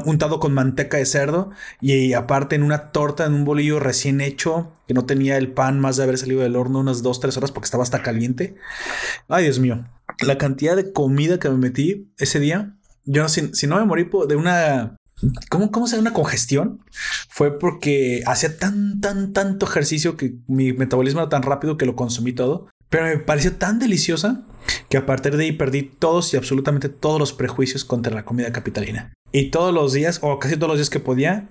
untado con manteca de cerdo y aparte en una torta, en un bolillo recién hecho, que no tenía el pan más de haber salido del horno unas 2, 3 horas porque estaba hasta caliente. Ay, Dios mío. La cantidad de comida que me metí ese día, yo si, si no me morí de una... ¿Cómo, ¿Cómo se llama una congestión? Fue porque hacía tan, tan, tanto ejercicio que mi metabolismo era tan rápido que lo consumí todo. Pero me pareció tan deliciosa que a partir de ahí perdí todos y absolutamente todos los prejuicios contra la comida capitalina. Y todos los días, o casi todos los días que podía,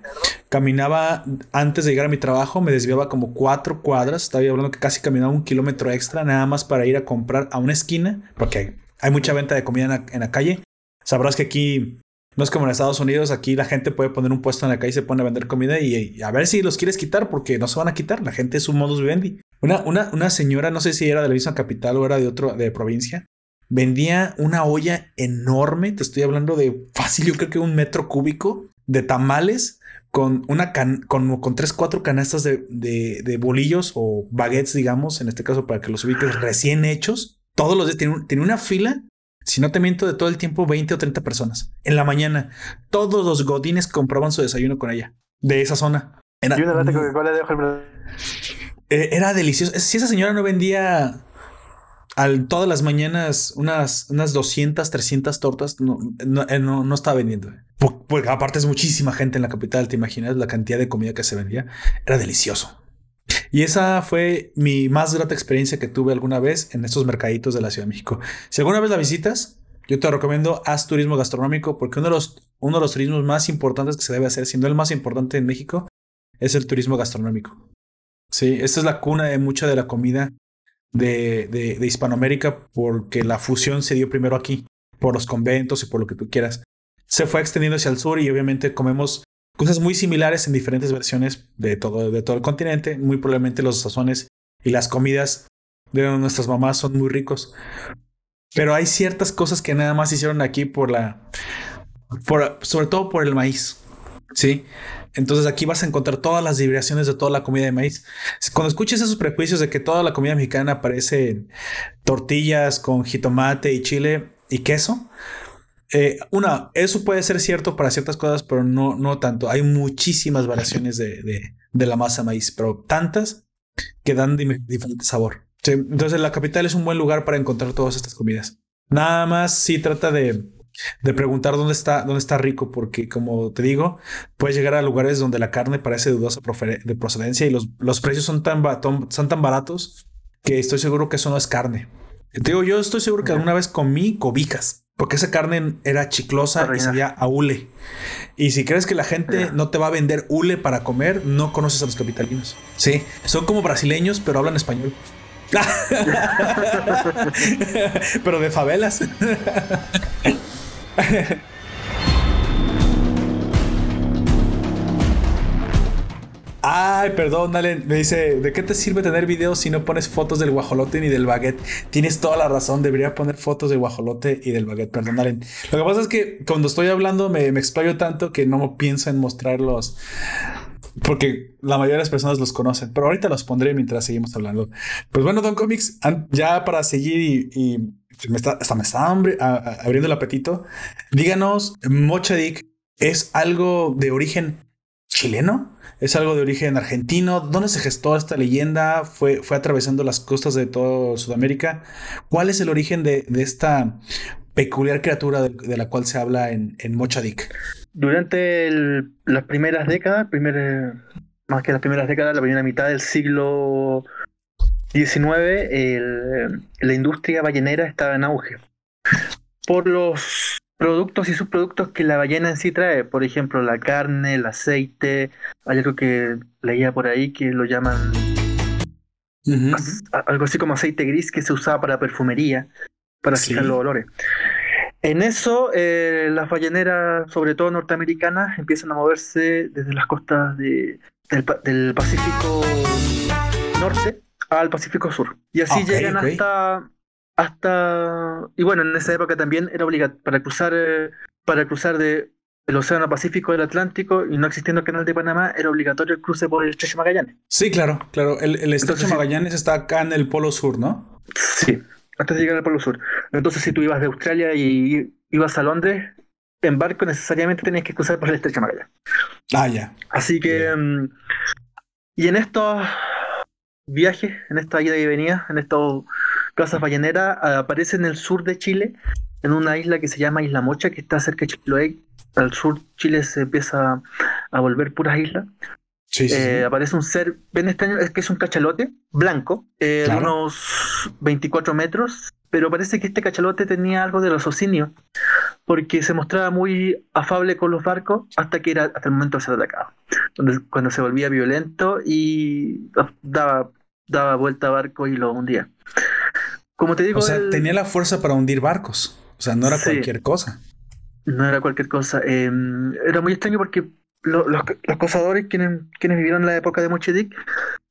caminaba antes de llegar a mi trabajo, me desviaba como cuatro cuadras. Estaba hablando que casi caminaba un kilómetro extra, nada más para ir a comprar a una esquina, porque hay mucha venta de comida en la, calle. Sabrás que aquí no es como en Estados Unidos, aquí la gente puede poner un puesto en la calle y se pone a vender comida y, a ver si los quieres quitar, porque no se van a quitar. La gente es un modus vivendi. Una, una, una señora, no sé si era de la misma capital o era de otro, de provincia, vendía una olla enorme, te estoy hablando de fácil, yo creo que un metro cúbico de tamales con una can con, con tres, cuatro canastas de, de, bolillos o baguettes, digamos, en este caso para que los ubiques recién hechos. Todos los días tenía, una fila, si no te miento, de todo el tiempo 20 o 30 personas. En la mañana, todos los godines compraban su desayuno con ella, de esa zona. Era, y una eh, era delicioso. Si esa señora no vendía al, todas las mañanas unas, unas 200, 300 tortas, no, no, eh, no, estaba vendiendo. Porque aparte es muchísima gente en la capital, te imaginas la cantidad de comida que se vendía. Era delicioso. Y esa fue mi más grata experiencia que tuve alguna vez en estos mercaditos de la Ciudad de México. Si alguna vez la visitas, yo te recomiendo haz turismo gastronómico porque uno de los, uno de los turismos más importantes que se debe hacer, siendo el más importante en México, es el turismo gastronómico. Sí, esta es la cuna de mucha de la comida de, de, Hispanoamérica porque la fusión se dio primero aquí, por los conventos y por lo que tú quieras. Se fue extendiendo hacia el sur y obviamente comemos cosas muy similares en diferentes versiones de todo, el continente. Muy probablemente los sazones y las comidas de nuestras mamás son muy ricos. Pero hay ciertas cosas que nada más hicieron aquí por la. Por, sobre todo por el maíz. Sí. Entonces aquí vas a encontrar todas las vibraciones de toda la comida de maíz. Cuando escuches esos prejuicios de que toda la comida mexicana parece tortillas con jitomate y chile y queso, eh, una, eso puede ser cierto para ciertas cosas, pero no, no tanto. Hay muchísimas variaciones de, de, de la masa maíz, pero tantas que dan diferente sabor. entonces la capital es un buen lugar para encontrar todas estas comidas. Nada más si trata de de preguntar dónde está, dónde está rico, porque como te digo, puedes llegar a lugares donde la carne parece dudosa de procedencia y los, los precios son tan, son tan baratos que estoy seguro que eso no es carne. Te digo, yo estoy seguro que alguna vez comí cobijas, porque esa carne era chiclosa y sabía a hule. Y si crees que la gente no te va a vender hule para comer, no conoces a los capitalinos. Sí, son como brasileños, pero hablan español. pero de favelas. Ay, perdón, dale. Me dice, ¿de qué te sirve tener videos si no pones fotos del guajolote ni del baguette? Tienes toda la razón, debería poner fotos del guajolote y del baguette, perdón, dale. Lo que pasa es que cuando estoy hablando me, me explayo tanto que no pienso en mostrarlos. Porque la mayoría de las personas los conocen, pero ahorita los pondré mientras seguimos hablando. Pues bueno, Don Comics, ya para seguir y me está, hasta me está abriendo el apetito. Díganos, Mochadik es algo de origen chileno, es algo de origen argentino. ¿Dónde se gestó esta leyenda? Fue, fue atravesando las costas de toda Sudamérica. ¿Cuál es el origen de, esta peculiar criatura de, la cual se habla en, en? Durante las primeras décadas, más que las primeras décadas, la primera mitad del siglo 19, la industria ballenera estaba en auge. Por los productos y subproductos que la ballena en sí trae, por ejemplo, la carne, el aceite, hay algo que leía por ahí que lo llaman algo así como aceite gris que se usaba para perfumería, para fijar los olores. En eso, eh, las balleneras, sobre todo norteamericanas, empiezan a moverse desde las costas de, del Pacífico Norte al Pacífico Sur. Y así llegan hasta hasta y bueno, en esa época también era obligatorio para cruzar eh, para cruzar de el Océano Pacífico del Atlántico y no existiendo el Canal de Panamá, era obligatorio el cruce por el Estrecho Magallanes. Sí, claro, claro. El, el Estrecho Magallanes está acá en el Polo Sur, ¿no? Sí, antes de llegar al Polo Sur. Entonces, si tú ibas de Australia y ibas a Londres, en barco necesariamente tenías que cruzar por el Estrecho Magallanes. Ah, ya. Así que... Mm, y en estos viajes, en esta ida y venida, en estas casas balleneras, aparece en el sur de Chile, en una isla que se llama Isla Mocha, que está cerca de Chiloé. Al sur Chile se empieza a volver puras islas. Eh, aparece un ser ven extraño, es que es un cachalote blanco, eh, de unos 24 metros, pero parece que este cachalote tenía algo de raciocinio, porque se mostraba muy afable con los barcos hasta que era hasta el momento de ser atacado, cuando se volvía violento y daba daba vuelta a barco y lo hundía. Como te digo. O sea, tenía la fuerza para hundir barcos. O sea, no era cualquier cosa. No era cualquier cosa. Em, era muy extraño porque los, los, cazadores, quienes, quienes vivieron la época de Mochedic,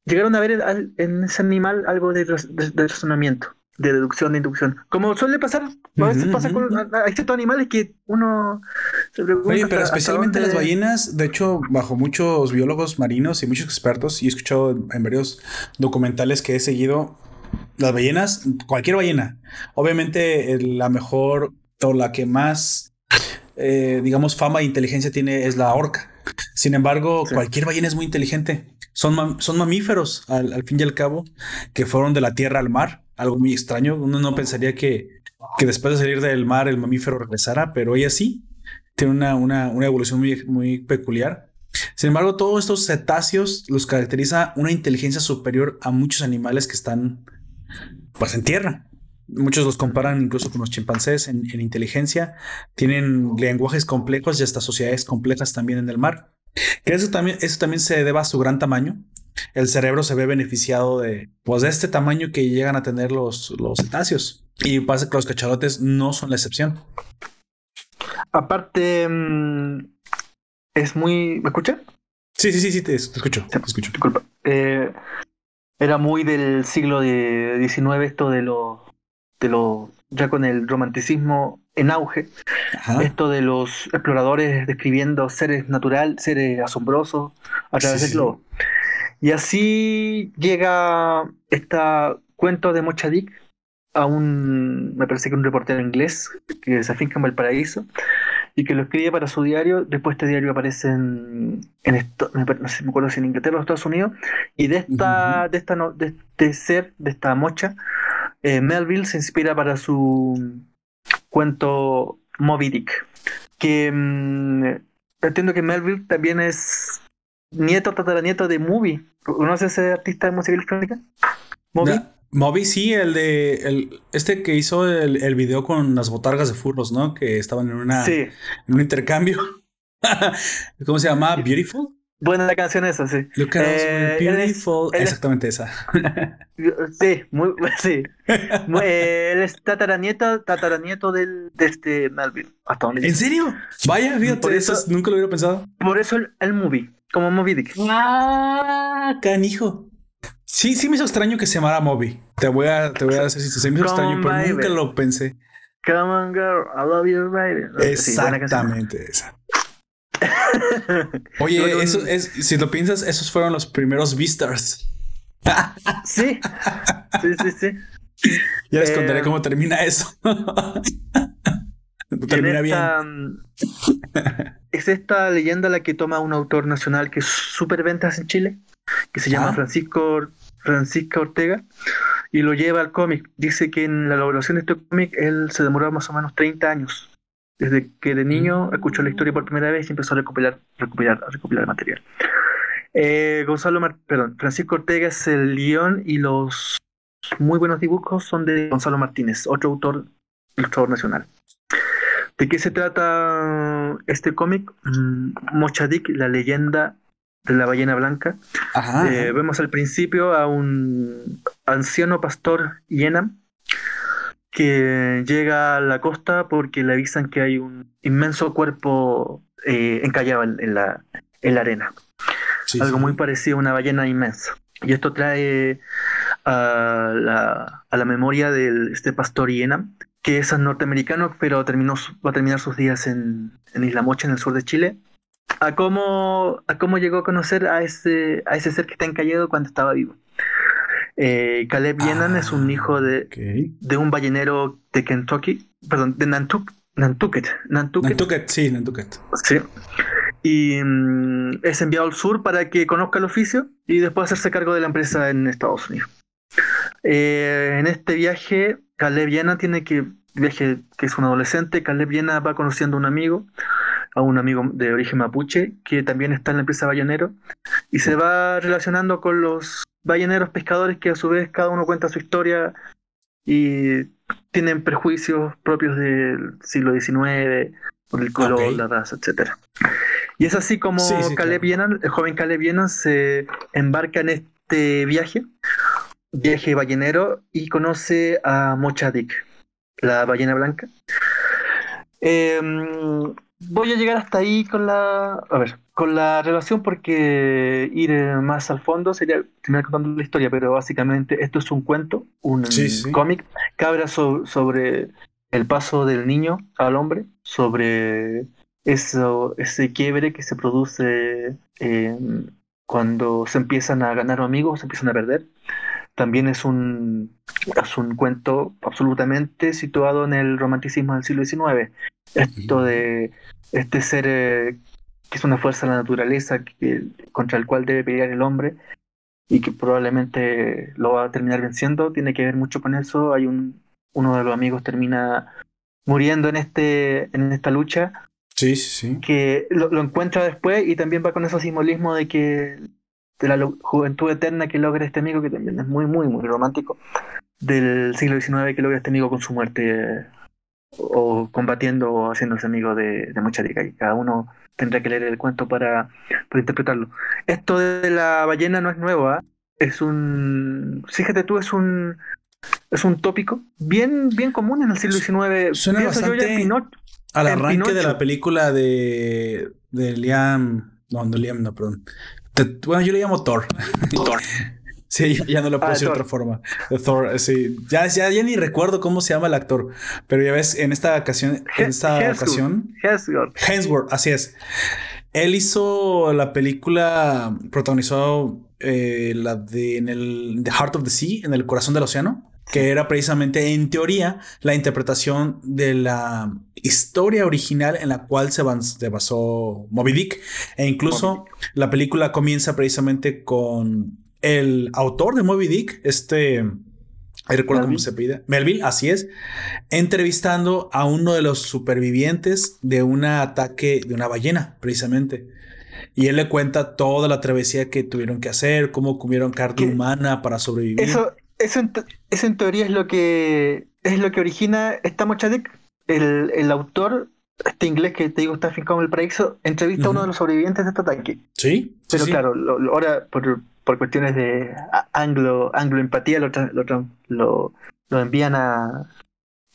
llegaron a ver en ese animal algo de, de razonamiento de deducción, de inducción. Como suele pasar, a veces pasa con hay ciertos animales que uno se pregunta. Oye, pero especialmente las ballenas, de hecho, bajo muchos biólogos marinos y muchos expertos, y he escuchado en varios documentales que he seguido, las ballenas, cualquier ballena, obviamente la mejor o la que más, eh, digamos, fama e inteligencia tiene es la orca. Sin embargo, cualquier ballena es muy inteligente. Son, son mamíferos, al fin y al cabo, que fueron de la tierra al mar algo muy extraño. Uno no pensaría que, que después de salir del mar el mamífero regresara, pero ella sí tiene una, una, una evolución muy, muy peculiar. Sin embargo, todos estos cetáceos los caracteriza una inteligencia superior a muchos animales que están pues en tierra. Muchos los comparan incluso con los chimpancés en, en, inteligencia. Tienen lenguajes complejos y hasta sociedades complejas también en el mar. Que eso también, eso también se debe a su gran tamaño. el cerebro se ve beneficiado de, pues, de este tamaño que llegan a tener los, los cetáceos. Y pasa que los cachalotes no son la excepción. Aparte, mm, es muy... ¿Me escucha? Sí, sí, sí, sí, te, escucho. te escucho. Disculpa. Eh, era muy del siglo XIX esto de los... De los ya con el romanticismo en auge, esto de los exploradores describiendo seres naturales, seres asombrosos a través del globo. Y así llega este cuento de Mochadik a un, me parece que un reportero inglés que se afinca en Valparaíso y que lo escribe para su diario. Después este diario aparece en, en esto, no sé, me acuerdo si en Inglaterra o Estados Unidos. Y de esta, de esta de este ser, de esta mocha, eh, Melville se inspira para su cuento Moby Dick. Que mm, entiendo que Melville también es nieto, tataranieto de Movie. ¿Conoces ese artista de música electrónica? Moby. Moby, sí, el de. El, este que hizo el, el, video con las botargas de furros, ¿no? Que estaban en una. En un intercambio. ¿Cómo se llama? Beautiful. Buena la canción esa, sí. Look at eh, beautiful. Exactamente esa. sí, muy, sí. Eh, él es tataranieto, tataranieto del, de este Melville. Hasta donde ¿En serio? Vaya, fíjate, por eso, nunca lo hubiera pensado. Por eso el, el movie, como Moby Dick. Ah, canijo. Sí, sí me hizo extraño que se llamara Moby. Te voy a, te voy a decir si se me hizo extraño, pero nunca lo pensé. Come on, girl, I love you, baby. Exactamente esa. Oye, eso es, si lo piensas, esos fueron los primeros Beastars. sí, sí, sí, sí. Ya les contaré eh, cómo termina eso. termina bien. Es esta leyenda la que toma un autor nacional que es súper ventas en Chile, que se llama ah. Francisco, Francisco Ortega, y lo lleva al cómic. Dice que en la elaboración de este cómic él se demoró más o menos 30 años. Desde que de niño escuchó la historia por primera vez y empezó a recopilar, recopilar, a recopilar material. Eh, Gonzalo perdón, Francisco Ortega es el guion y los muy buenos dibujos son de Gonzalo Martínez, otro autor, ilustrador nacional. ¿De qué se trata este cómic? Mm, Mochadik, la leyenda de la ballena blanca. Eh, vemos al principio a un anciano pastor Yenam que llega a la costa porque le avisan que hay un inmenso cuerpo eh, encallado en, la, en la arena. Algo muy parecido a una ballena inmensa. Y esto trae a la, a la memoria de este pastor Yenam, que es norteamericano, pero terminó, va a terminar sus días en, en Isla Mocha, en el sur de Chile, a cómo, a cómo llegó a conocer a ese, a ese ser que está encallado cuando estaba vivo. Eh, Caleb Yenan es un hijo de, de un ballenero de Kentucky, perdón, de Nantucket. Nantucket, Nantucket, sí, Nantucket. Sí. Y mm, es enviado al sur para que conozca el oficio y después hacerse cargo de la empresa en Estados Unidos. Eh, en este viaje, Caleb Yenan tiene que, viaje que es un adolescente, Caleb Yenan va conociendo a un amigo a un amigo de origen mapuche que también está en la empresa Ballenero y se va relacionando con los balleneros pescadores que a su vez cada uno cuenta su historia y tienen prejuicios propios del siglo XIX por el color, la raza, etcétera. Y es así como Caleb el joven Caleb Vienan se embarca en este viaje, viaje ballenero, y conoce a Mochadik, la ballena blanca. Eh, voy a llegar hasta ahí con la. A ver, con la relación, porque ir eh, más al fondo sería terminar contando la historia, pero básicamente esto es un cuento, un cómic que habla sobre el paso del niño al hombre, sobre eso, ese quiebre que se produce cuando se empiezan a ganar amigos, se empiezan a perder. También es un, es un cuento absolutamente situado en el romanticismo del siglo XIX. Esto de este ser eh, que es una fuerza de la naturaleza que, contra el cual debe pelear el hombre y que probablemente lo va a terminar venciendo, tiene que ver mucho con eso. Hay un uno de los amigos termina muriendo en este en esta lucha. Sí, sí, sí. Que lo, lo encuentra después y también va con ese simbolismo de que de la juventud eterna que logra este amigo, que también es muy, muy, muy romántico, del siglo XIX que logra este amigo con su muerte o combatiendo o haciéndose amigo de, de Mochadic. Y cada uno tendrá que leer el cuento para, para interpretarlo. Esto de la ballena no es nuevo, ¿ah? es un. Fíjate tú, es un. Es un tópico bien, bien común en el siglo XIX. Suena bastante al arranque de la película de, de Liam. No, no Liam, no, perdón. Bueno, yo le llamo Thor. Thor. Sí, ya no lo puedo ah, decir de otra forma. Thor, sí. Ya, ya, ya, ni recuerdo cómo se llama el actor. Pero ya ves, en esta ocasión. En esta ocasión. Hemsworth. Hemsworth, así es. Él hizo la película, protagonizó eh, la de en el The Heart of the Sea, en el corazón del océano, que era precisamente en teoría la interpretación de la historia original en la cual se, basó Moby Dick. E incluso la película comienza precisamente con el autor de Moby Dick, este recuerdo cómo se pide. Melville, así es. Entrevistando a uno de los supervivientes de un ataque de una ballena, precisamente. Y él le cuenta toda la travesía que tuvieron que hacer, cómo comieron carne humana para sobrevivir. Eso, eso, en, eso en teoría es lo que es lo que origina esta Mochadec. El, el autor, este inglés que te digo está afincado en el paraíso, entrevista a uno de los sobrevivientes de este ataque. Sí. Pero claro, ahora por, por cuestiones de anglo, anglo empatía lo, lo, lo, envían a,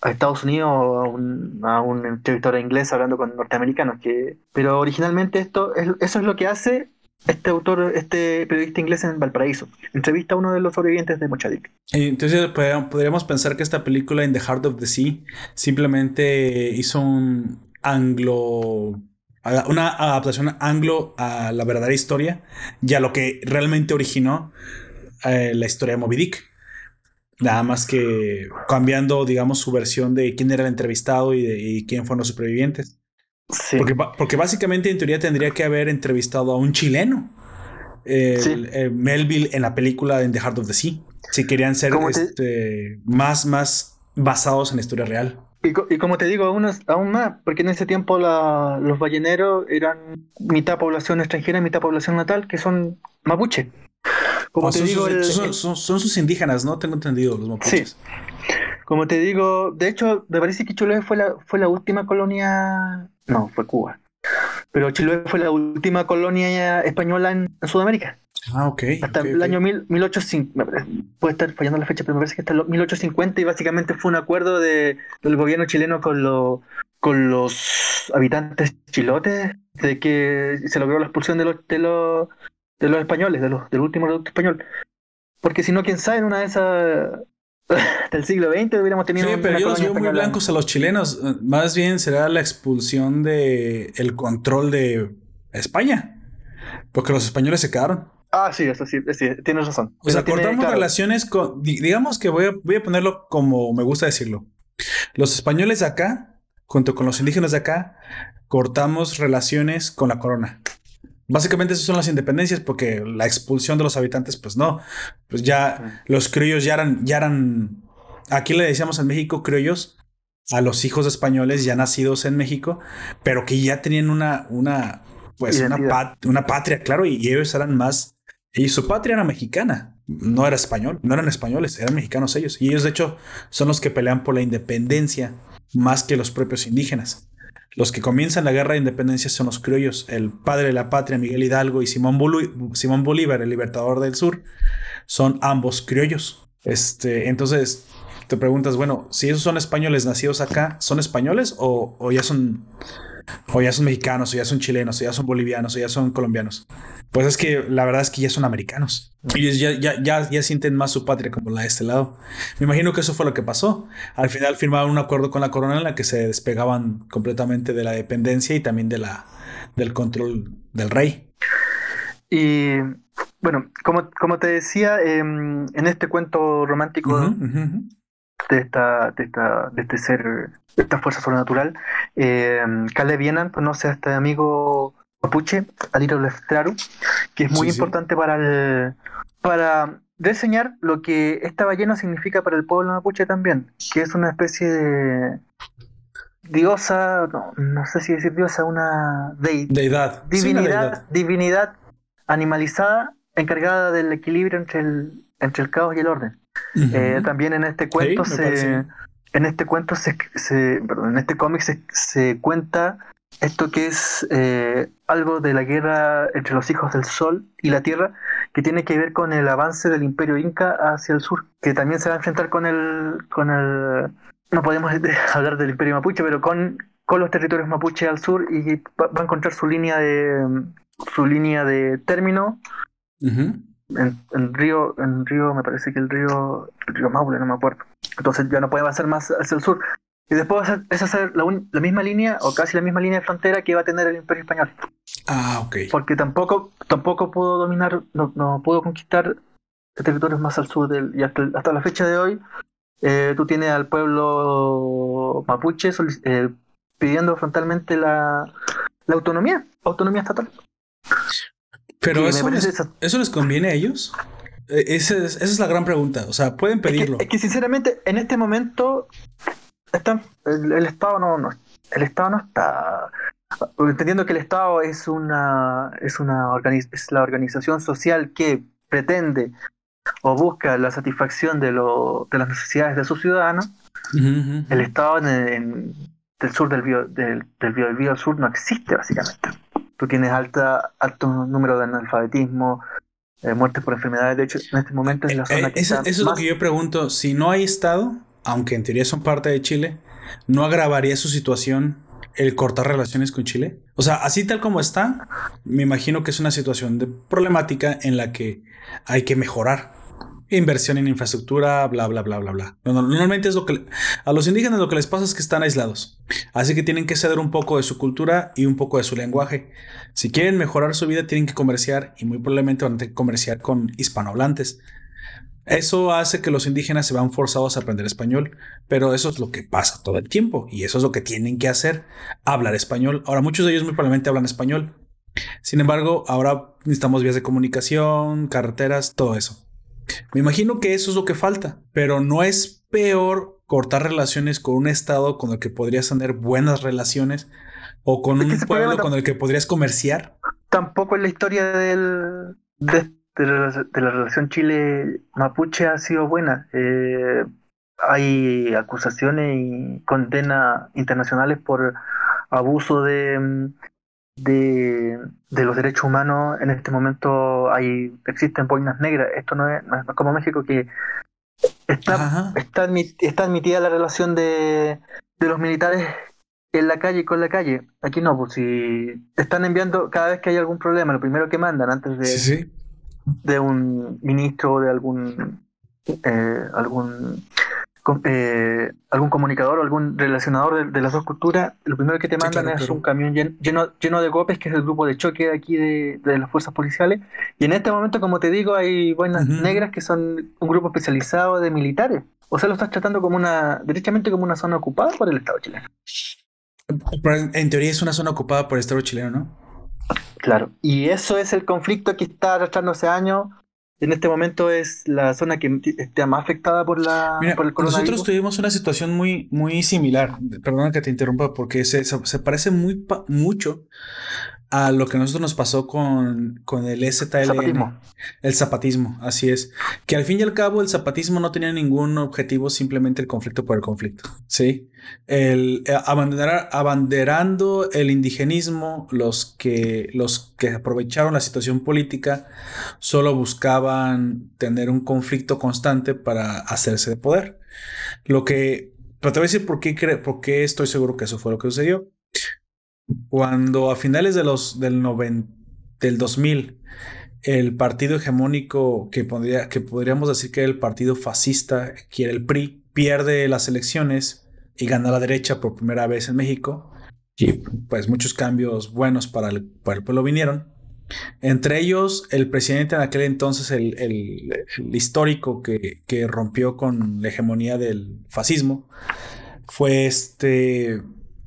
a Estados Unidos a un, a un entrevistador inglés hablando con norteamericanos. Que, pero originalmente esto es, eso es lo que hace este autor, este periodista inglés en Valparaíso. Entrevista a uno de los sobrevivientes de Mochadic. Entonces podríamos pensar que esta película In the Heart of the Sea simplemente hizo un anglo una adaptación anglo a la verdadera historia y a lo que realmente originó eh, la historia de Moby Dick. Nada más que cambiando, digamos, su versión de quién era el entrevistado y, de, quién fueron los supervivientes. Porque, porque, básicamente en teoría tendría que haber entrevistado a un chileno. Melville en la película In the Heart of the Sea. Si querían ser este, más, más basados en la historia real. Y, como te digo, aún, aún más, porque en ese tiempo los balleneros eran mitad población extranjera mitad población natal, que son mapuche. Como te son, digo, son, sus indígenas, ¿no? Tengo entendido, los mapuches. Sí. Como te digo, de hecho, me parece que Chiloé fue la, fue la última colonia. No, fue Cuba. Pero Chiloé fue la última colonia española en Sudamérica. Ah, ok. Hasta el año 1850, puede estar fallando la fecha, pero me parece que hasta el 1850 y básicamente fue un acuerdo de, del gobierno chileno con, lo, con los habitantes chilotes de que se logró la expulsión de los, de los, de los españoles, de los, del último reducto español. Porque si no, quién sabe, en una de esas del siglo XX hubiéramos tenido. Sí, pero yo los veo muy blancos a los chilenos. Más bien será la expulsión de el control de España. Porque los españoles se quedaron. Ah, sí, eso sí, tienes razón. O sea, cortamos relaciones con. Digamos que voy a, voy a ponerlo como me gusta decirlo. Los españoles de acá, junto con los indígenas de acá, cortamos relaciones con la corona. Básicamente esas son las independencias porque la expulsión de los habitantes, pues no. Pues ya los criollos ya eran, ya eran. Aquí le decíamos en México criollos a los hijos españoles ya nacidos en México, pero que ya tenían una, una, pues una, una, patria, claro, y ellos eran más y su patria era mexicana, no era español, no eran españoles, eran mexicanos ellos. Y ellos de hecho son los que pelean por la independencia más que los propios indígenas. Los que comienzan la guerra de independencia son los criollos, el padre de la patria, Miguel Hidalgo, y Simón, Bolívar, el libertador del sur, son ambos criollos. Este, entonces te preguntas, bueno, si esos son españoles nacidos acá, ¿son españoles o ya son o ya son mexicanos, o ya son chilenos, o ya son bolivianos, o ya son colombianos. Pues es que la verdad es que ya son americanos. Ellos ya, ya, ya, ya sienten más su patria como la de este lado. Me imagino que eso fue lo que pasó. Al final firmaron un acuerdo con la corona en la que se despegaban completamente de la dependencia y también de la, del control del rey. Y bueno, como, como te decía, em, en este cuento romántico de, esta, de, esta, de este ser esta fuerza sobrenatural. Eh, Caleb Vienan conoce a este amigo mapuche, Aliro Leftraru, que es muy importante para el, para diseñar lo que esta ballena significa para el pueblo mapuche también, que es una especie de diosa, no, sé si decir diosa, una deidad, divinidad, divinidad animalizada encargada del equilibrio entre el, entre el caos y el orden. Eh, también en este cuento se, en este cuento se, perdón, en este cómic se, se, cuenta esto que es eh, algo de la guerra entre los hijos del sol y la tierra que tiene que ver con el avance del imperio inca hacia el sur que también se va a enfrentar con el con el no podemos hablar del imperio mapuche pero con con los territorios mapuche al sur y va, a encontrar su línea de su línea de término en, río en río me parece que el río el río Maule no me acuerdo. Entonces ya no puede avanzar más hacia el sur y después es hacer la, la, misma línea o casi la misma línea de frontera que va a tener el imperio español ah ok porque tampoco tampoco pudo dominar no, no pudo conquistar territorios más al sur del, y hasta, hasta la fecha de hoy eh, tú tienes al pueblo mapuche eh, pidiendo frontalmente la, la autonomía, autonomía estatal. Pero eso les, eso les conviene a ellos. E, esa es, esa es, la gran pregunta. O sea, pueden pedirlo. Es que, sinceramente, en este momento, están, el, Estado no, no, el Estado no está. Entendiendo que el Estado es una, es una es la organización social que pretende o busca la satisfacción de, lo, de las necesidades de sus ciudadanos, el Estado en, del sur del bio, del, del sur no existe básicamente. Tú tienes alta, alto número de analfabetismo, eh, muertes por enfermedades. De hecho, en este momento es la zona eh, que Eso, es lo que yo pregunto. Si no hay Estado, aunque en teoría son parte de Chile, ¿no agravaría su situación el cortar relaciones con Chile? O sea, así tal como está, me imagino que es una situación de problemática en la que hay que mejorar inversión en infraestructura, bla, bla, bla, bla, bla. Normalmente es lo que a los indígenas lo que les pasa es que están aislados. Así que tienen que ceder un poco de su cultura y un poco de su lenguaje. Si quieren mejorar su vida, tienen que comerciar y muy probablemente van a que comerciar con hispanohablantes. Eso hace que los indígenas se van forzados a aprender español, pero eso es lo que pasa todo el tiempo y eso es lo que tienen que hacer, hablar español. Ahora, muchos de ellos muy probablemente hablan español. Sin embargo, ahora necesitamos vías de comunicación, carreteras, todo eso. Me imagino que eso es lo que falta, pero no es peor cortar relaciones con un estado con el que podrías tener buenas relaciones o con un pueblo con el que podrías comerciar. Tampoco en la historia del, de, la, relación Chile-Mapuche ha sido buena. Eh, hay acusaciones y condenas internacionales por abuso de, de, los derechos humanos en este momento hay existen boinas negras. Esto no es, como México que está, está, está, admitida la relación de, de los militares en la calle y con la calle. Aquí no, pues si están enviando cada vez que hay algún problema, lo primero que mandan antes de, de un ministro de algún eh, algún eh, algún comunicador o algún relacionador de, las dos culturas, lo primero que te mandan es un camión lleno, lleno de golpes, que es el grupo de choque de aquí de, las fuerzas policiales. Y en este momento, como te digo, hay buenas negras que son un grupo especializado de militares. O sea, lo estás tratando como una, derechamente como una zona ocupada por el Estado chileno. en teoría es una zona ocupada por el Estado chileno, ¿no? Claro, y eso es el conflicto que está arrastrando hace años en este momento es la zona que está más afectada por, la, por el coronavirus. Nosotros tuvimos una situación muy, muy similar. Perdona que te interrumpa, porque se, se parece muy mucho a lo que a nosotros nos pasó con, con el ZLN. El zapatismo, así es. Que al fin y al cabo el zapatismo no tenía ningún objetivo, simplemente el conflicto por el conflicto. Sí. El eh, abanderar, abanderando el indigenismo, los que, los que aprovecharon la situación política solo buscaban tener un conflicto constante para hacerse de poder. Lo que. Pero te voy a decir por qué, por qué estoy seguro que eso fue lo que sucedió cuando a finales de los del, del 2000 el partido hegemónico que, podría, que podríamos decir que era el partido fascista, que era el PRI, pierde las elecciones y gana la derecha por primera vez en México. Y pues muchos cambios buenos para el, para el pueblo vinieron. Entre ellos, el presidente en aquel entonces, el, el, histórico que, que, rompió con la hegemonía del fascismo, fue este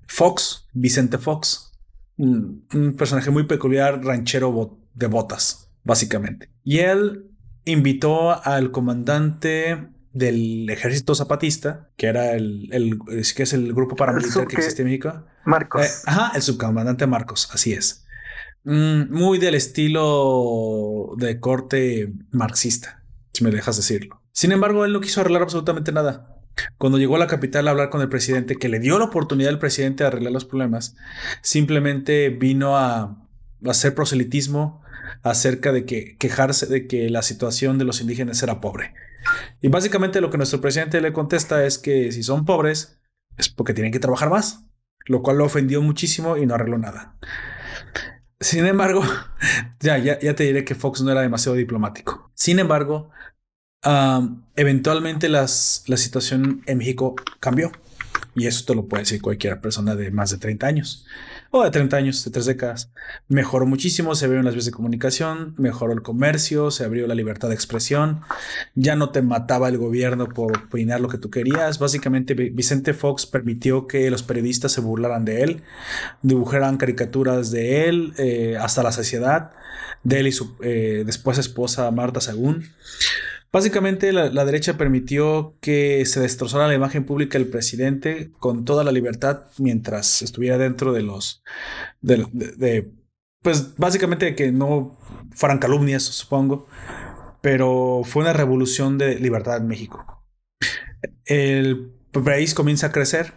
Fox, Vicente Fox, un, personaje muy peculiar, ranchero de botas, básicamente. Y él invitó al comandante del ejército zapatista, que era el, el que es el grupo paramilitar que existe en México. Marcos. Eh, ajá, el subcomandante Marcos, así es. Mm, muy del estilo de corte marxista, si me dejas decirlo. Sin embargo, él no quiso arreglar absolutamente nada. Cuando llegó a la capital a hablar con el presidente, que le dio la oportunidad al presidente de arreglar los problemas, simplemente vino a, hacer proselitismo acerca de que quejarse de que la situación de los indígenas era pobre. Y básicamente lo que nuestro presidente le contesta es que si son pobres es porque tienen que trabajar más, lo cual lo ofendió muchísimo y no arregló nada. Sin embargo, ya, ya, ya te diré que Fox no era demasiado diplomático. Sin embargo, eventualmente la situación en México cambió. Y eso te lo puede decir cualquier persona de más de 30 años o de 30 años, de tres décadas. Mejoró muchísimo, se abrieron las vías de comunicación, mejoró el comercio, se abrió la libertad de expresión, ya no te mataba el gobierno por opinar lo que tú querías. Básicamente Vicente Fox permitió que los periodistas se burlaran de él, dibujaran caricaturas de él eh, hasta la saciedad, de él y su eh, después esposa Marta Sagún. Básicamente la, derecha permitió que se destrozara la imagen pública del presidente con toda la libertad mientras estuviera dentro de los... De, pues básicamente que no fueran calumnias, supongo, pero fue una revolución de libertad en México. El país comienza a crecer,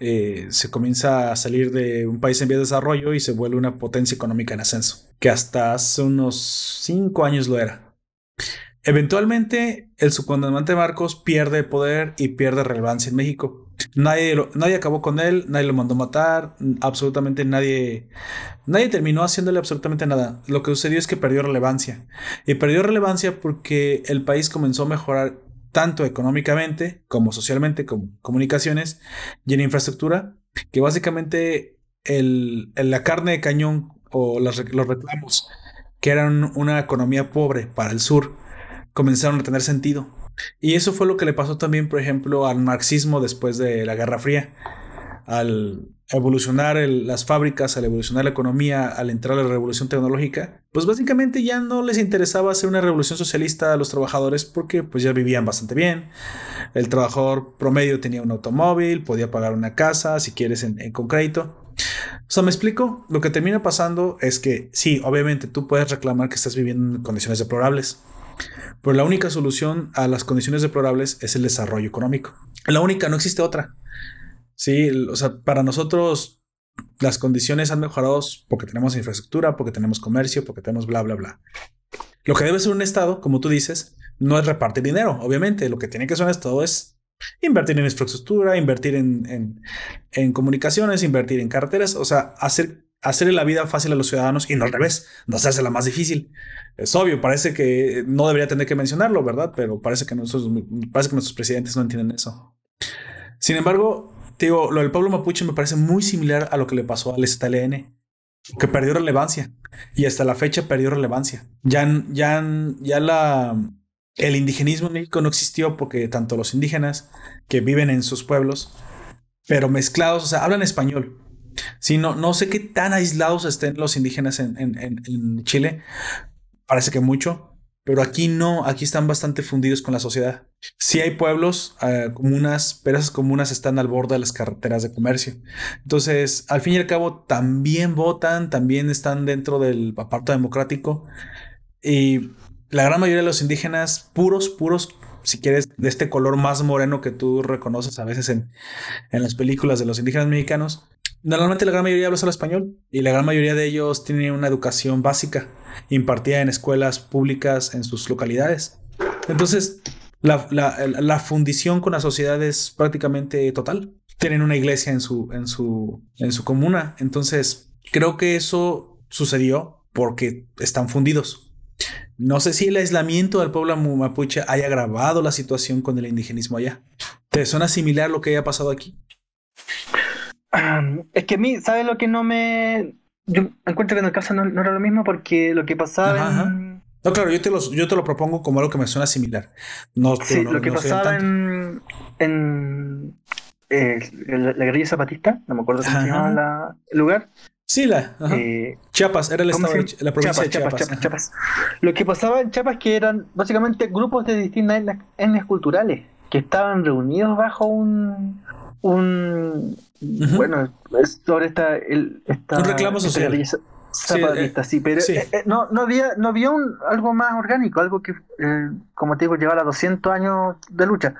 eh, se comienza a salir de un país en vía de desarrollo y se vuelve una potencia económica en ascenso, que hasta hace unos cinco años lo era. Eventualmente, el subcomandante Marcos pierde poder y pierde relevancia en México. Nadie, nadie acabó con él, nadie lo mandó matar, absolutamente nadie, nadie terminó haciéndole absolutamente nada. Lo que sucedió es que perdió relevancia. Y perdió relevancia porque el país comenzó a mejorar tanto económicamente como socialmente, como comunicaciones y en infraestructura, que básicamente el, la carne de cañón o los reclamos, que eran una economía pobre para el sur, comenzaron a tener sentido. Y eso fue lo que le pasó también, por ejemplo, al marxismo después de la Guerra Fría. Al evolucionar las fábricas, al evolucionar la economía, al entrar a la revolución tecnológica, pues básicamente ya no les interesaba hacer una revolución socialista a los trabajadores porque pues ya vivían bastante bien. El trabajador promedio tenía un automóvil, podía pagar una casa, si quieres, en, en con crédito. O sea, me explico, lo que termina pasando es que sí, obviamente tú puedes reclamar que estás viviendo en condiciones deplorables, pero la única solución a las condiciones deplorables es el desarrollo económico. La única, no existe otra. Sí, o sea, para nosotros las condiciones han mejorado porque tenemos infraestructura, porque tenemos comercio, porque tenemos bla, bla, bla. Lo que debe ser un Estado, como tú dices, no es repartir dinero, obviamente. Lo que tiene que ser un Estado es invertir en infraestructura, invertir en, en comunicaciones, invertir en carreteras, o sea, hacer hacerle la vida fácil a los ciudadanos y no al revés, no la más difícil. Es obvio, parece que no debería tener que mencionarlo, ¿verdad? Pero parece que, nuestros, parece que nuestros presidentes no entienden eso. Sin embargo, digo, lo del pueblo mapuche me parece muy similar a lo que le pasó al STLN, que perdió relevancia y hasta la fecha perdió relevancia. Ya, ya, ya la, el indigenismo en México no existió porque tanto los indígenas que viven en sus pueblos, pero mezclados, o sea, hablan español, Sí, no, no sé qué tan aislados estén los indígenas en, Chile. Parece que mucho, pero aquí no, aquí están bastante fundidos con la sociedad. Sí hay pueblos, eh, comunas, pero esas comunas están al borde de las carreteras de comercio. Entonces, al fin y al cabo, también votan, también están dentro del aparto democrático. Y la gran mayoría de los indígenas puros, puros, si quieres, de este color más moreno que tú reconoces a veces en, en las películas de los indígenas mexicanos, Normalmente la gran mayoría habla solo español y la gran mayoría de ellos tienen una educación básica impartida en escuelas públicas en sus localidades. Entonces, la, fundición con la sociedad es prácticamente total. Tienen una iglesia en su, en su, en su comuna. Entonces, creo que eso sucedió porque están fundidos. No sé si el aislamiento del pueblo mapuche haya agravado la situación con el indigenismo allá. ¿Te suena similar lo que haya pasado aquí? Es que a mí, ¿sabes lo que no me. Yo encuentro que en el caso no, era lo mismo porque lo que pasaba No, claro, yo te, lo, yo te lo propongo como algo que me suena similar. No, sí, lo que pasaba en, en eh, la, guerrilla zapatista, no me acuerdo cómo se llamaba el lugar. Sí, la eh, Chiapas, era el estado de, la provincia de Chiapas. Chiapas, Lo que pasaba en Chiapas que eran básicamente grupos de distintas etnias culturales que estaban reunidos bajo un, un bueno, es sobre esta, el, un reclamo social. zapatista, sí, pero eh, eh, no, no había, no había un, algo más orgánico, algo que, eh, como te digo, llevara 200 años de lucha.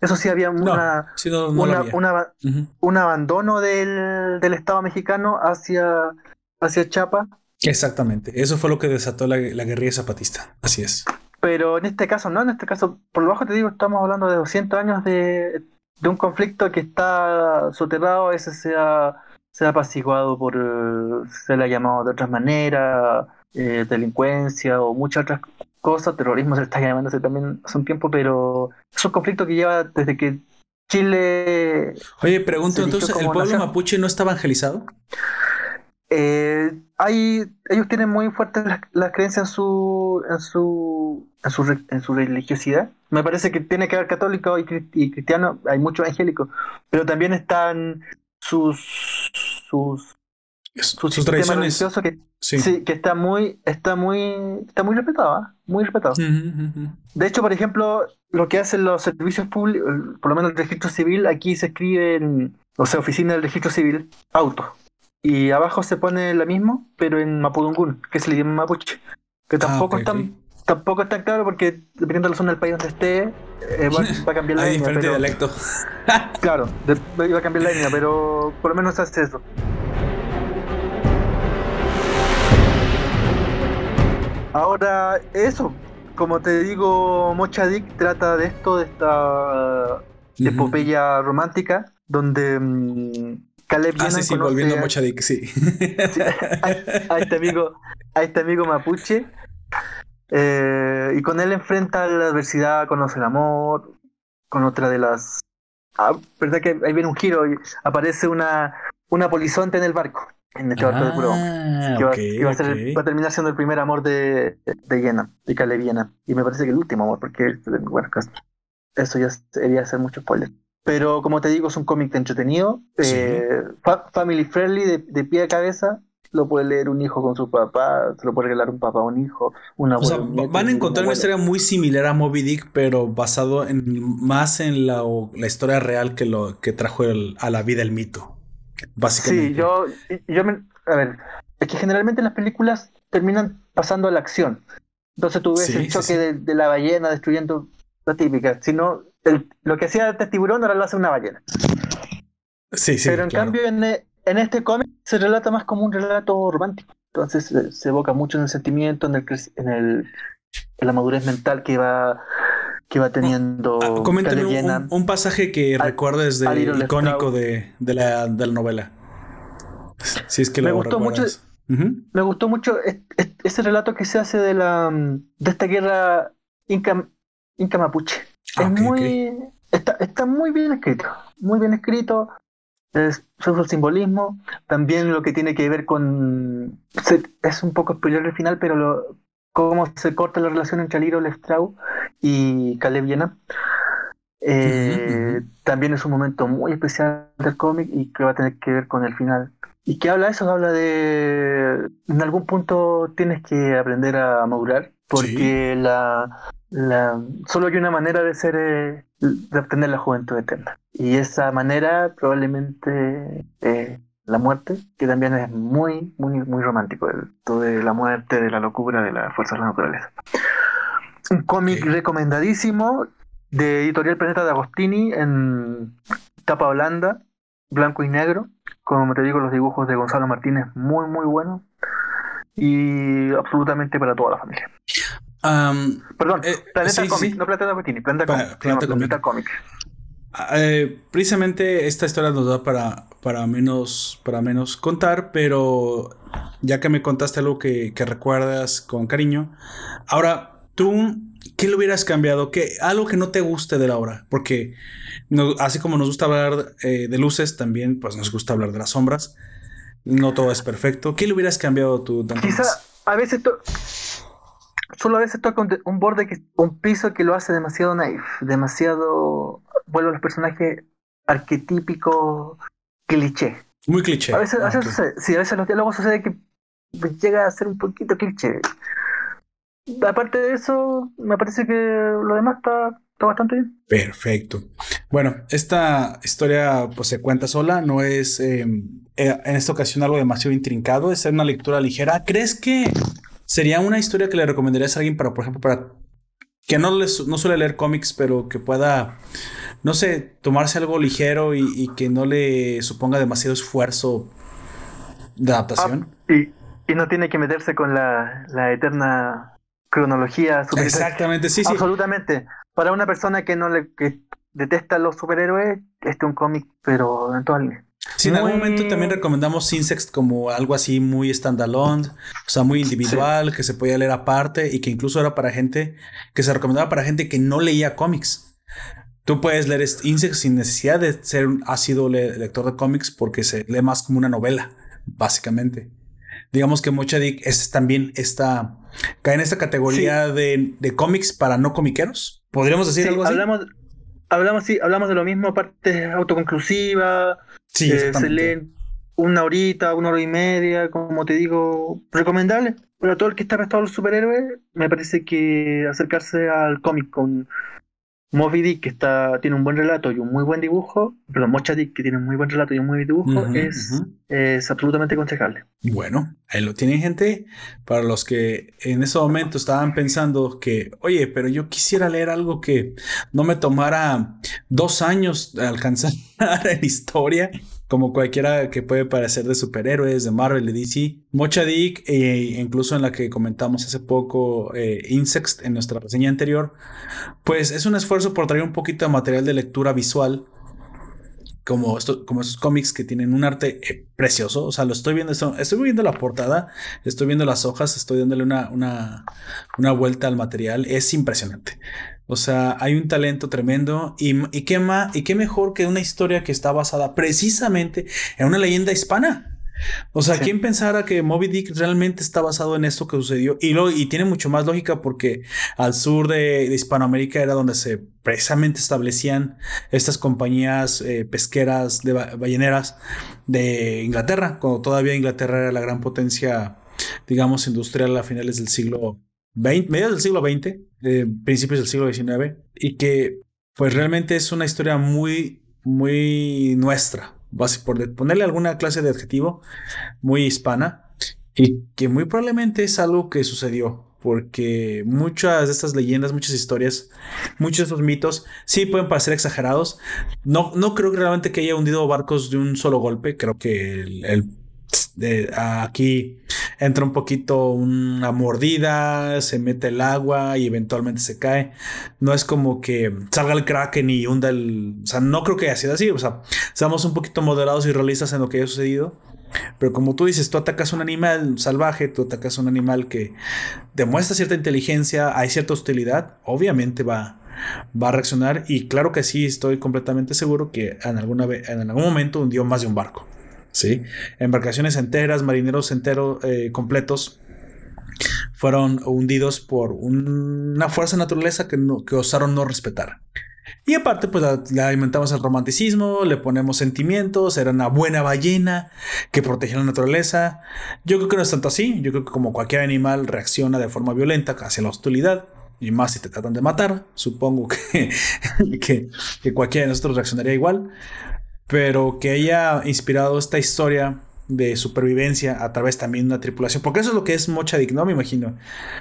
Eso sí, había una, un abandono del, del, Estado mexicano hacia, hacia Chapa. Exactamente, eso fue lo que desató la, la guerrilla zapatista, así es. Pero en este caso no, en este caso, por lo bajo te digo, estamos hablando de 200 años de, de un conflicto que está soterrado, ese sea se ha apaciguado por, se le ha llamado de otras maneras, eh, delincuencia o muchas otras cosas, terrorismo se está llamándose también hace un tiempo, pero es un conflicto que lleva desde que Chile... Oye, pregunto entonces, ¿el pueblo mapuche no está evangelizado? Eh, hay, ellos tienen muy fuerte la, creencia en su, en su, en su, en su religiosidad. Me parece que tiene que haber católico y, cristiano, hay muchos evangélicos, pero también están sus sus sus, tradiciones que, sí. que está muy está muy está muy respetado ¿ah? muy respetado de hecho por ejemplo lo que hacen los servicios públicos por lo menos el registro civil aquí se escribe en o sea oficina del registro civil auto y abajo se pone lo mismo pero en mapudungun que es el idioma mapuche que ah, tampoco están tampoco es tan claro porque dependiendo de la zona del país donde esté, eh, va, a cambiar la Hay línea. diferente dialecto. claro, va a cambiar la línea, pero por lo menos hace eso. Ahora, eso, como te digo, Mochadik trata de esto, de esta epopeya romántica, donde um, Caleb ah, sí, sí, volviendo a Mochadik, sí. a, este amigo, a este amigo mapuche, eh, y con él enfrenta la adversidad, conoce el amor, con otra de las... Ah, verdad que ahí viene un giro y aparece una, una polizonte en el barco, en este barco de puro ah, que, va, a terminar siendo el primer amor de, de Yena, de Caleviena. Y me parece que el último amor, porque bueno, eso ya sería hacer mucho spoiler. Pero como te digo, es un cómic entretenido, eh, family friendly, de, de pie a cabeza, lo puede leer un hijo con su papá, se lo puede regalar un papá a un hijo, una o sea, van a encontrar una historia muy similar a Moby Dick, pero basado en más en la, la historia real que lo que trajo a la vida el mito. Básicamente. Sí, yo, yo me, a ver, es que generalmente las películas terminan pasando a la acción. Entonces tú ves el choque De, la ballena destruyendo la típica. Lo que hacía este tiburón ahora lo hace una ballena. Sí, sí. Pero en cambio en, en este cómic se relata más como un relato romántico. Entonces se, evoca mucho en el sentimiento, en, el, en, el, en la madurez mental que va que va teniendo. Ah, coméntame un, pasaje que recuerdes de icónico de, de, la, de, la, novela. Si es que me gustó mucho. Me gustó mucho ese relato que se hace de la de esta guerra inca, inca mapuche. Ah, es muy Está, está muy bien escrito, muy bien escrito es, el simbolismo, también lo que tiene que ver con... es un poco spoiler el final, pero lo, cómo se corta la relación entre Aliro Lestrau y Caleb Viena. Eh, también es un momento muy especial del cómic y que va a tener que ver con el final. ¿Y qué habla eso? Habla de... En algún punto tienes que aprender a madurar porque la, la, solo hay una manera de ser, eh, de obtener la juventud eterna. Y esa manera probablemente eh, la muerte, que también es muy, muy, muy romántico, todo de la muerte, de la locura, de la fuerza de la naturaleza. Un cómic recomendadísimo de Editorial Planeta de Agostini en tapa holanda, blanco y negro. Como te digo, los dibujos de Gonzalo Martínez muy, muy buenos. Y absolutamente para toda la familia. Perdón, eh, Planeta Comics, no Planeta Agostini, Planeta, Planeta, Comics. Eh, precisamente esta historia nos da para, para, menos, para menos contar, pero ya que me contaste algo que, recuerdas con cariño, ahora tú, ¿qué le hubieras cambiado? ¿Qué, algo que no te guste de la obra, porque así como nos gusta hablar eh, de luces, también pues nos gusta hablar de las sombras. No todo es perfecto. ¿Qué le hubieras cambiado tú? Quizá a veces solo a veces toca un, borde, que, un piso que lo hace demasiado naif, demasiado vuelve a los personajes arquetípicos, cliché. Muy cliché. A veces, ah, sucede, sí, a veces los diálogos sucede que llega a ser un poquito cliché. Aparte de eso, me parece que lo demás está, bastante bien. Perfecto. Bueno, esta historia pues se cuenta sola, no es em, eh, en esta ocasión algo demasiado intrincado, es una lectura ligera. ¿Crees que sería una historia que le recomendarías a alguien para, por ejemplo, para que no, les, no suele leer cómics, pero que pueda, no sé, tomarse algo ligero y, que no le suponga demasiado esfuerzo de adaptación? Ah, y, no tiene que meterse con la, la eterna cronología. Exactamente, sí, sí. Absolutamente. Para una persona que no le que detesta los superhéroes, este es un cómic, pero en. Sí, en algún momento también recomendamos Insect como algo así muy standalone, o sea, muy individual, que se podía leer aparte y que incluso era para gente que se recomendaba para gente que no leía cómics. Tú puedes leer Insect sin necesidad de ser un ácido lector de cómics porque se lee más como una novela, básicamente. Digamos que Mochadik es también esta, cae en esta categoría de, de cómics para no comiqueros. ¿Podríamos decir algo así? Hablamos, hablamos, sí, hablamos de lo mismo, parte autoconclusiva, Sí, eh, se leen una horita, una hora y media, como te digo, recomendable. Pero todo el que está prestado a los superhéroes, me parece que acercarse al cómic con Moby Dick, que está, tiene un buen relato y un muy buen dibujo, perdón, Mocha Dick, que tiene un muy buen relato y un muy buen dibujo, es, es absolutamente aconsejable. Bueno, ahí lo tienen, gente. Para los que en ese momento estaban pensando que, oye, pero yo quisiera leer algo que no me tomara dos años alcanzar en historia como cualquiera que puede parecer de superhéroes, de Marvel, de DC. Mocha Dick, e incluso en la que comentamos hace poco, eh, Insects, en nuestra reseña anterior, pues es un esfuerzo por traer un poquito de material de lectura visual. Como, esto, como esos cómics que tienen un arte eh, precioso. O sea, lo estoy viendo, estoy viendo la portada, estoy viendo las hojas, estoy dándole una, una, una vuelta al material. Es impresionante. O sea, hay un talento tremendo y, y, qué y qué mejor que una historia que está basada precisamente en una leyenda hispana. O sea, ¿quién pensara que Moby Dick realmente está basado en esto que sucedió? Y, lo, y tiene mucho más lógica porque al sur de, Hispanoamérica era donde se precisamente establecían estas compañías eh, pesqueras de balleneras de Inglaterra, cuando todavía Inglaterra era la gran potencia, digamos, industrial a finales del siglo 20, mediados del siglo XX, eh, principios del siglo XIX, y que pues realmente es una historia muy, muy nuestra, por ponerle alguna clase de adjetivo, muy hispana, y que muy probablemente es algo que sucedió, porque muchas de estas leyendas, muchas historias, muchos de estos mitos sí pueden parecer exagerados. No, no creo realmente que haya hundido barcos de un solo golpe, creo que el aquí entra un poquito una mordida, se mete el agua y eventualmente se cae. No es como que salga el kraken y hunda el... O sea, no creo que haya sido así. O sea, seamos un poquito moderados y realistas en lo que haya sucedido. Pero como tú dices, tú atacas a un animal salvaje, tú atacas a un animal que demuestra cierta inteligencia, hay cierta hostilidad, obviamente va, va a reaccionar. Y claro que sí, estoy completamente seguro que en, alguna en algún momento hundió más de un barco. ¿Sí? Embarcaciones enteras, marineros enteros eh, completos fueron hundidos por una fuerza naturaleza que, no, que osaron no respetar. Y aparte, pues le alimentamos el romanticismo, le ponemos sentimientos, era una buena ballena que protegía la naturaleza. Yo creo que no es tanto así, yo creo que como cualquier animal reacciona de forma violenta hacia la hostilidad, y más si te tratan de matar, supongo que, que, que cualquiera de nosotros reaccionaría igual pero que haya inspirado esta historia de supervivencia a través también de una tripulación, porque eso es lo que es Mochadik, ¿no? Me imagino.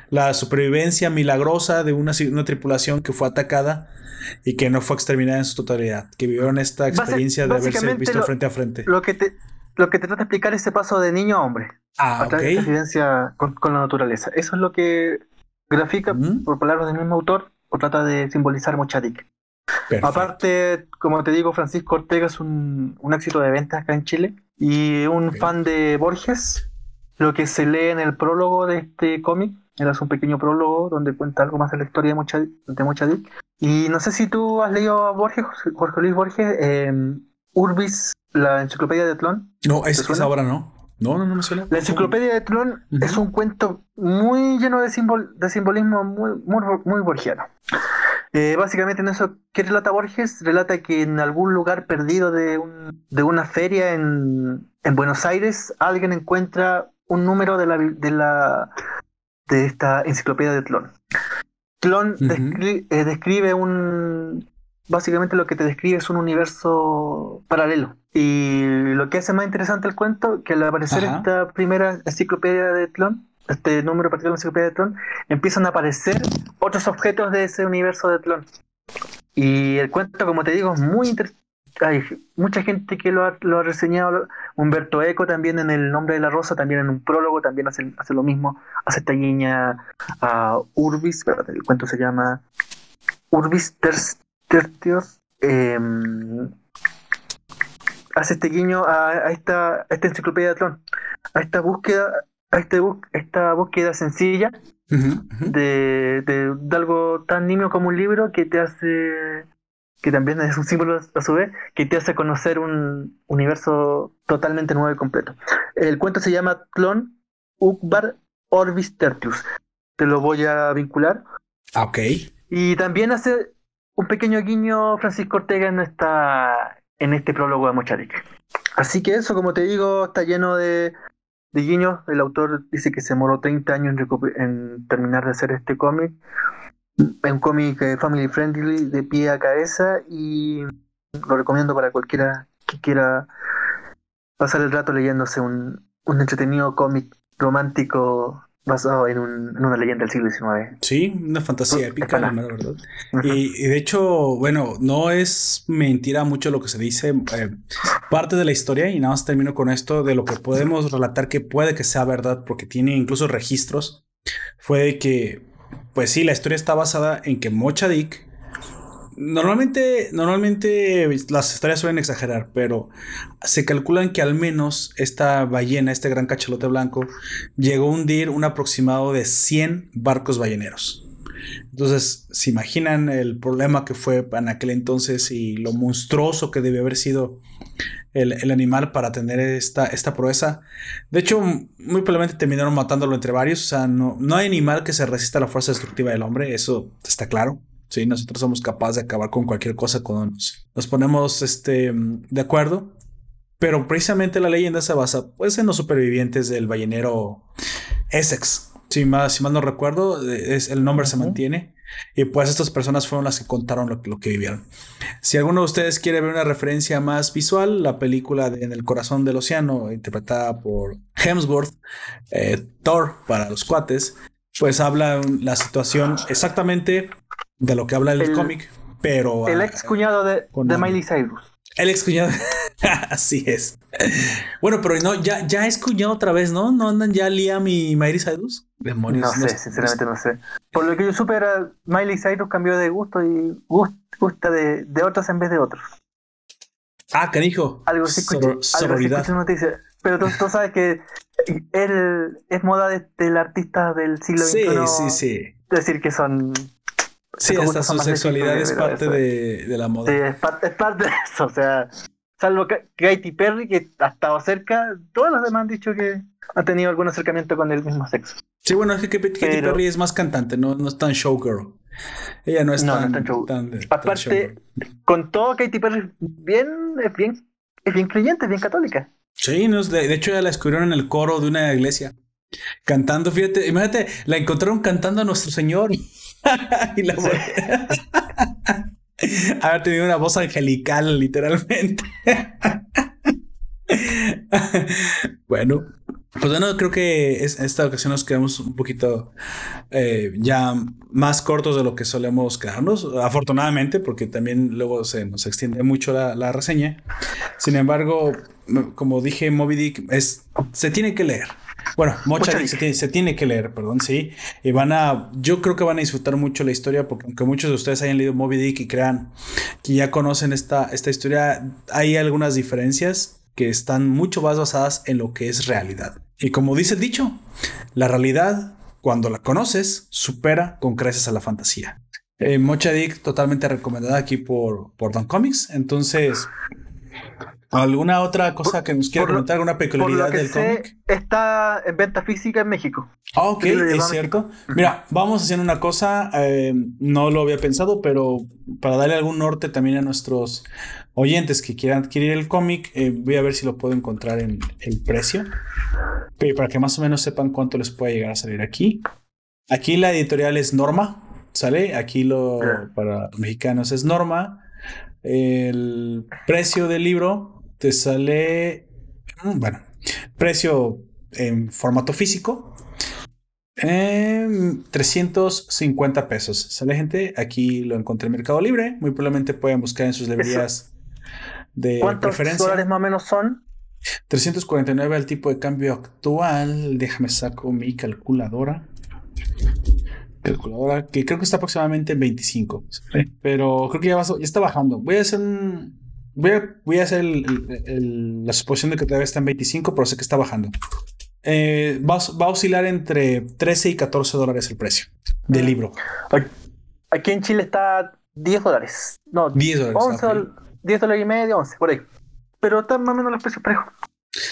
La supervivencia milagrosa de una, una, tripulación que fue atacada y que no fue exterminada en su totalidad, que vivieron esta experiencia de haberse visto frente a frente. Lo que te, lo que te trata de explicar es ese paso de niño a hombre. Ah, a través de con, la naturaleza. Eso es lo que grafica, por palabras del mismo autor, o trata de simbolizar Mochadik. Aparte, como te digo, Francisco Ortega es un, éxito de ventas acá en Chile y un fan de Borges. Lo que se lee en el prólogo de este cómic, era un pequeño prólogo donde cuenta algo más de la historia de, Mocha, de Y no sé si tú has leído a Borges, Jorge Luis Borges, eh, Urbis, la enciclopedia de Tlón. No, es, esa ahora no. No, no, no me suena. La enciclopedia de Tlón es un cuento muy lleno de, de simbolismo muy, muy, muy borgiano. Eh, básicamente en eso, ¿qué relata Borges? Relata que en algún lugar perdido de, una feria en, Buenos Aires, alguien encuentra un número de la, de la de esta enciclopedia de Tlón. Tlón eh, describe un, básicamente lo que te describe es un universo paralelo. Y lo que hace más interesante el cuento, que al aparecer esta primera enciclopedia de Tlon, este número particular de la enciclopedia de Tlon, empiezan a aparecer otros objetos de ese universo de Tlon. Y el cuento, como te digo, es muy interesante. Hay mucha gente que lo ha, lo ha, reseñado. Humberto Eco también en El nombre de la rosa, también en un prólogo, también hace, hace lo mismo. Hace esta guiña a Urbis, el cuento se llama Urbis Tertios. Em, hace este guiño a, esta, esta enciclopedia de Tron, a esta búsqueda, a este esta búsqueda sencilla De, de, algo tan nimio como un libro que te hace, que también es un símbolo a su vez, que te hace conocer un universo totalmente nuevo y completo. El cuento se llama Clon Ukbar Orbis Tertius. Te lo voy a vincular. Ah, ok. Y también hace un pequeño guiño Francisco Ortega en, esta, en este prólogo de Mocharik. Así que eso, como te digo, está lleno de, de guiños. El autor dice que se demoró 30 años en, terminar de hacer este cómic. Un cómic eh, family friendly, de pie a cabeza, y lo recomiendo para cualquiera que quiera pasar el rato leyéndose un entretenido cómic romántico basado en, una leyenda del siglo XIX. Sí, una fantasía épica, la verdad. y, de hecho, bueno, no es mentira mucho lo que se dice. Eh, parte de la historia, y nada más termino con esto, de lo que podemos relatar que puede que sea verdad, porque tiene incluso registros, fue que, pues sí, la historia está basada en que Mochadik Normalmente, normalmente las historias suelen exagerar, pero se calculan que al menos esta ballena, este gran cachalote blanco, llegó a hundir un aproximado de 100 barcos balleneros. Entonces, se imaginan el problema que fue en aquel entonces y lo monstruoso que debió haber sido el, animal para tener esta, esta proeza. De hecho, muy probablemente terminaron matándolo entre varios. O sea, no, no hay animal que se resista a la fuerza destructiva del hombre, eso está claro. Sí, nosotros somos capaces de acabar con cualquier cosa cuando nos, ponemos este, de acuerdo. Pero precisamente la leyenda se basa pues, en los supervivientes del ballenero Essex. Si mal, si mal no recuerdo, es, el nombre se mantiene. Y pues estas personas fueron las que contaron lo, lo, que vivieron. Si alguno de ustedes quiere ver una referencia más visual, la película de En el corazón del océano, interpretada por Hemsworth, eh, Thor para los cuates, pues habla la situación exactamente de lo que habla el, cómic, pero... El ex cuñado de, de Miley Cyrus. El ex cuñado. Así es. Bueno, pero no, ya, ya es cuñado otra vez, ¿no? ¿No andan ya Liam y Miley Cyrus? Demonios. No sé, sinceramente no sé. Por lo que yo supe, era Miley Cyrus cambió de gusto y gusta de, de otros en vez de otros. Ah, canijo. Algo así Pero tú, tú, sabes que él es moda del artista del siglo XXI. Sí, sí, sí. Decir que son Sí, hasta su sexualidad es parte de, de, la moda. Sí, es parte, es parte de eso. O sea, salvo Katy Perry, que ha estado cerca, todos los demás han dicho que ha tenido algún acercamiento con el mismo sexo. Sí, bueno, es que Katy Perry es más cantante, no, no es tan showgirl. Ella no es tan, no show. Aparte, con todo, Katy Perry bien, es bien, es bien creyente, es bien católica. Sí, no, de, de hecho ya la descubrieron en el coro de una iglesia. Cantando, fíjate, imagínate, la encontraron cantando a nuestro Señor. y la Haber tenido una voz angelical, literalmente. bueno, pues bueno, creo que es, esta ocasión nos quedamos un poquito eh, ya más cortos de lo que solemos quedarnos, afortunadamente, porque también luego se nos extiende mucho la, la reseña. Sin embargo, como dije, Moby Dick es, se tiene que leer. Bueno, Mocha se tiene, que leer, perdón, sí. Y van a, yo creo que van a disfrutar mucho la historia, porque aunque muchos de ustedes hayan leído Moby Dick y crean que ya conocen esta, esta historia, hay algunas diferencias que están mucho más basadas en lo que es realidad. Y como dice el dicho, la realidad, cuando la conoces, supera con creces a la fantasía. Eh, Mocha Dick totalmente recomendada aquí por, por Don Comics. Entonces, ¿Alguna otra cosa que nos quiera comentar? ¿Alguna peculiaridad del cómic? Está en venta física en México. Ah, ok, es cierto. Mira, vamos haciendo una cosa, eh, no lo había pensado, pero para darle algún norte también a nuestros oyentes que quieran adquirir el cómic, eh, voy a ver si lo puedo encontrar en el precio, para que más o menos sepan cuánto les puede llegar a salir aquí. Aquí la editorial es Norma, ¿sale? Aquí lo para mexicanos es Norma. El precio del libro te sale, mm, bueno, precio en formato físico, 350 pesos. ¿Sale gente? Aquí lo encontré en Mercado Libre. Muy probablemente pueden buscar en sus librerías de ¿Cuántos dólares más o menos son? 349 al tipo de cambio actual. Déjame saco mi calculadora. Calculadora que creo que está aproximadamente en 25. Pero creo que ya, está bajando. Voy a hacer un. Voy a, hacer la suposición de que todavía está en 25, pero sé que está bajando. Eh, va, a oscilar entre 13 y 14 dólares el precio del libro. Aquí en Chile está 10 dólares. No, 10 dólares. 11, 10 dólares y medio, 11, por ahí. Pero están más o menos los precios parejos.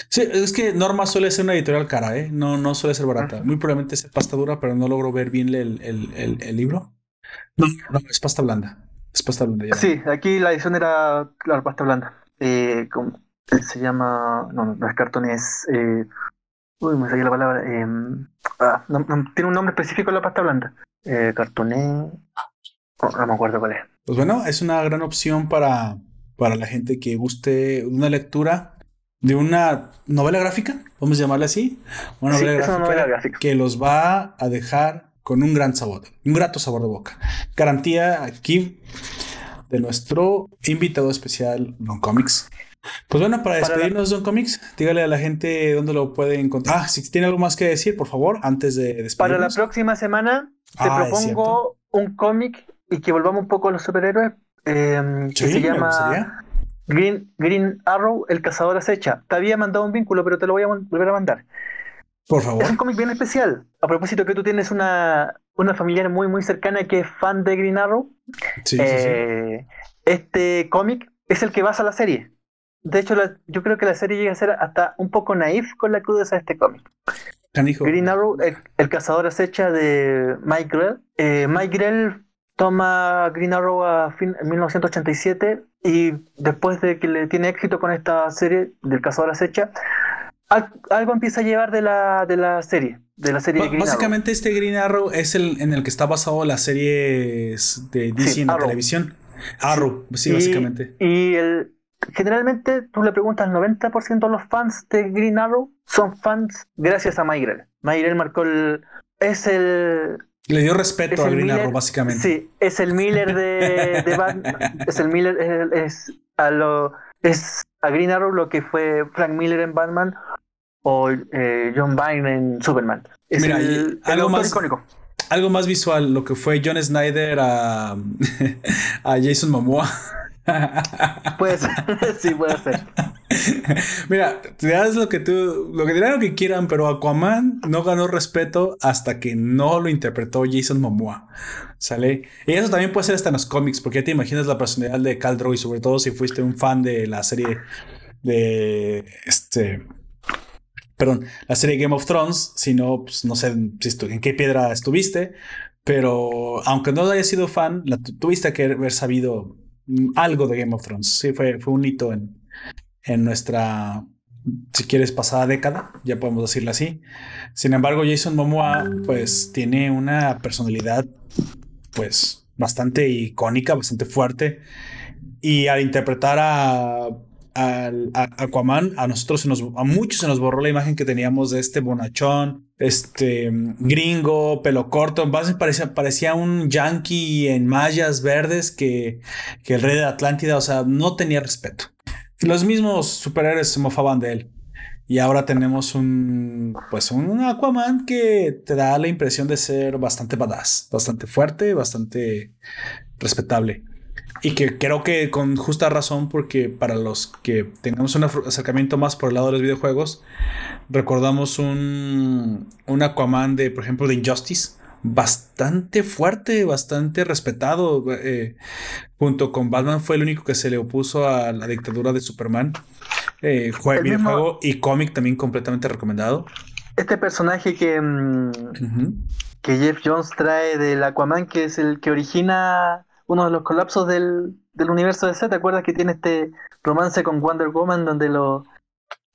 Sí, es que Norma suele ser una editorial cara, ¿eh? No, no suele ser barata. Muy probablemente es pasta dura, pero no logro ver bien el, el, el, libro. No, no, es pasta blanda. Es pasta blanda. Ya. Sí, aquí la edición era, la pasta blanda. Eh, se llama, no, no es cartón, es... Eh, uy, me salió la palabra. Eh, ah, tiene un nombre específico la pasta blanda. Eh, cartoné... Oh, no me acuerdo cuál es. Pues bueno, es una gran opción para, para la gente que guste una lectura de una novela gráfica, vamos a llamarla así, una novela, gráfica, que los va a dejar con un gran sabor, un grato sabor de boca. Garantía aquí de nuestro invitado especial, Don Comics. Pues bueno, para despedirnos, Don Comics, dígale a la gente dónde lo puede encontrar. Ah, si tiene algo más que decir, por favor, antes de despedirnos. Para la próxima semana, te ah, propongo un cómic y que volvamos un poco a los superhéroes. Eh, que se llama Green, Green Arrow, El Cazador Acecha. Te había mandado un vínculo, pero te lo voy a volver a mandar. Por favor. Es un cómic bien especial. A propósito que tú tienes una, una familiar muy, muy cercana que es fan de Green Arrow. Sí, sí, eh, Este cómic es el que basa la serie. De hecho, yo creo que la serie llega a ser hasta un poco naif con la crudeza de este cómic. Green Arrow, el, cazador acecha de Mike Grell. Eh, Mike Grell toma Green Arrow a fin, en 1987 y después de que le tiene éxito con esta serie del la acecha, algo empieza a llevar de la, de la serie. De la serie Básicamente este Green Arrow es el en el que está basado la serie de DC en la televisión. Arrow, sí, básicamente. Y el, generalmente tú le preguntas al 90% de los fans de Green Arrow son fans gracias a Myrel. Myrel marcó el... Es el, le dio respeto a Green Arrow, básicamente. Sí, es el Miller de, de Batman. es el Miller, es, a lo, es a Green Arrow lo que fue Frank Miller en Batman o eh, John Byrne en Superman. Es Mira, el, algo más icónico. Algo más visual, lo que fue John Snyder a, a Jason Momoa. Puede ser, sí, puede ser. Mira, te das lo que tú, lo que dirán lo que quieran, pero Aquaman no ganó respeto hasta que no lo interpretó Jason Momoa. ¿Sale? Y eso también puede ser hasta en los cómics, porque ya te imaginas la personalidad de Cal y sobre todo si fuiste un fan de la serie de este. Perdón, la serie Game of Thrones, si no, pues no sé en qué piedra estuviste, pero aunque no haya sido fan, la tuviste que haber sabido algo de Game of Thrones. Sí, fue, fue un hito en, en nuestra, si quieres, pasada década, ya podemos decirlo así. Sin embargo, Jason Momoa, pues, tiene una personalidad, pues, bastante icónica, bastante fuerte. Y al interpretar a, a, Aquaman, a nosotros, a muchos se nos borró la imagen que teníamos de este bonachón, este gringo, pelo corto. Parecía, parecía un yankee en mallas verdes que, que el rey de Atlántida, o sea, no tenía respeto los mismos superhéroes se mofaban de él. Y ahora tenemos un, pues un Aquaman que te da la impresión de ser bastante badass, bastante fuerte, bastante respetable. Y que creo que con justa razón, porque para los que tengamos un acercamiento más por el lado de los videojuegos, recordamos un, un Aquaman de, por ejemplo, de Injustice, bastante fuerte, bastante respetado. Eh, junto con Batman fue el único que se le opuso a la dictadura de Superman. Eh, videojuego y cómic también completamente recomendado. Este personaje que, mm, que Jeff Jones trae del Aquaman, que es el que origina uno de los colapsos del, del universo de Z. ¿Te acuerdas que tiene este romance con Wonder Woman donde lo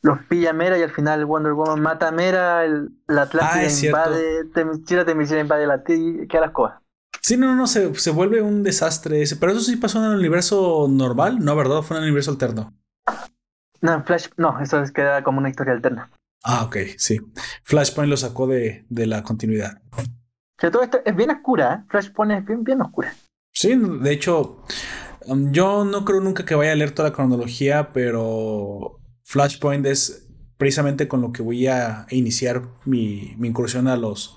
los pilla Mera y al final Wonder Woman mata a Mera, el, la Atlántida ah, invade, Temechira, Temechira invade la y queda las cosas. Sí, no, no, se, se vuelve un desastre ese. Pero eso sí pasó en el universo normal, ¿no? ¿Verdad? Fue en el universo alterno. No, Flash, no, eso es queda como una historia alterna. Ah, ok, sí. Flashpoint lo sacó de, de la continuidad. Que todo esto es bien oscura, ¿eh? Flashpoint es bien, bien oscura. Sí, de hecho, um, yo no creo nunca que vaya a leer toda la cronología, pero Flashpoint es precisamente con lo que voy a iniciar mi, mi incursión a los,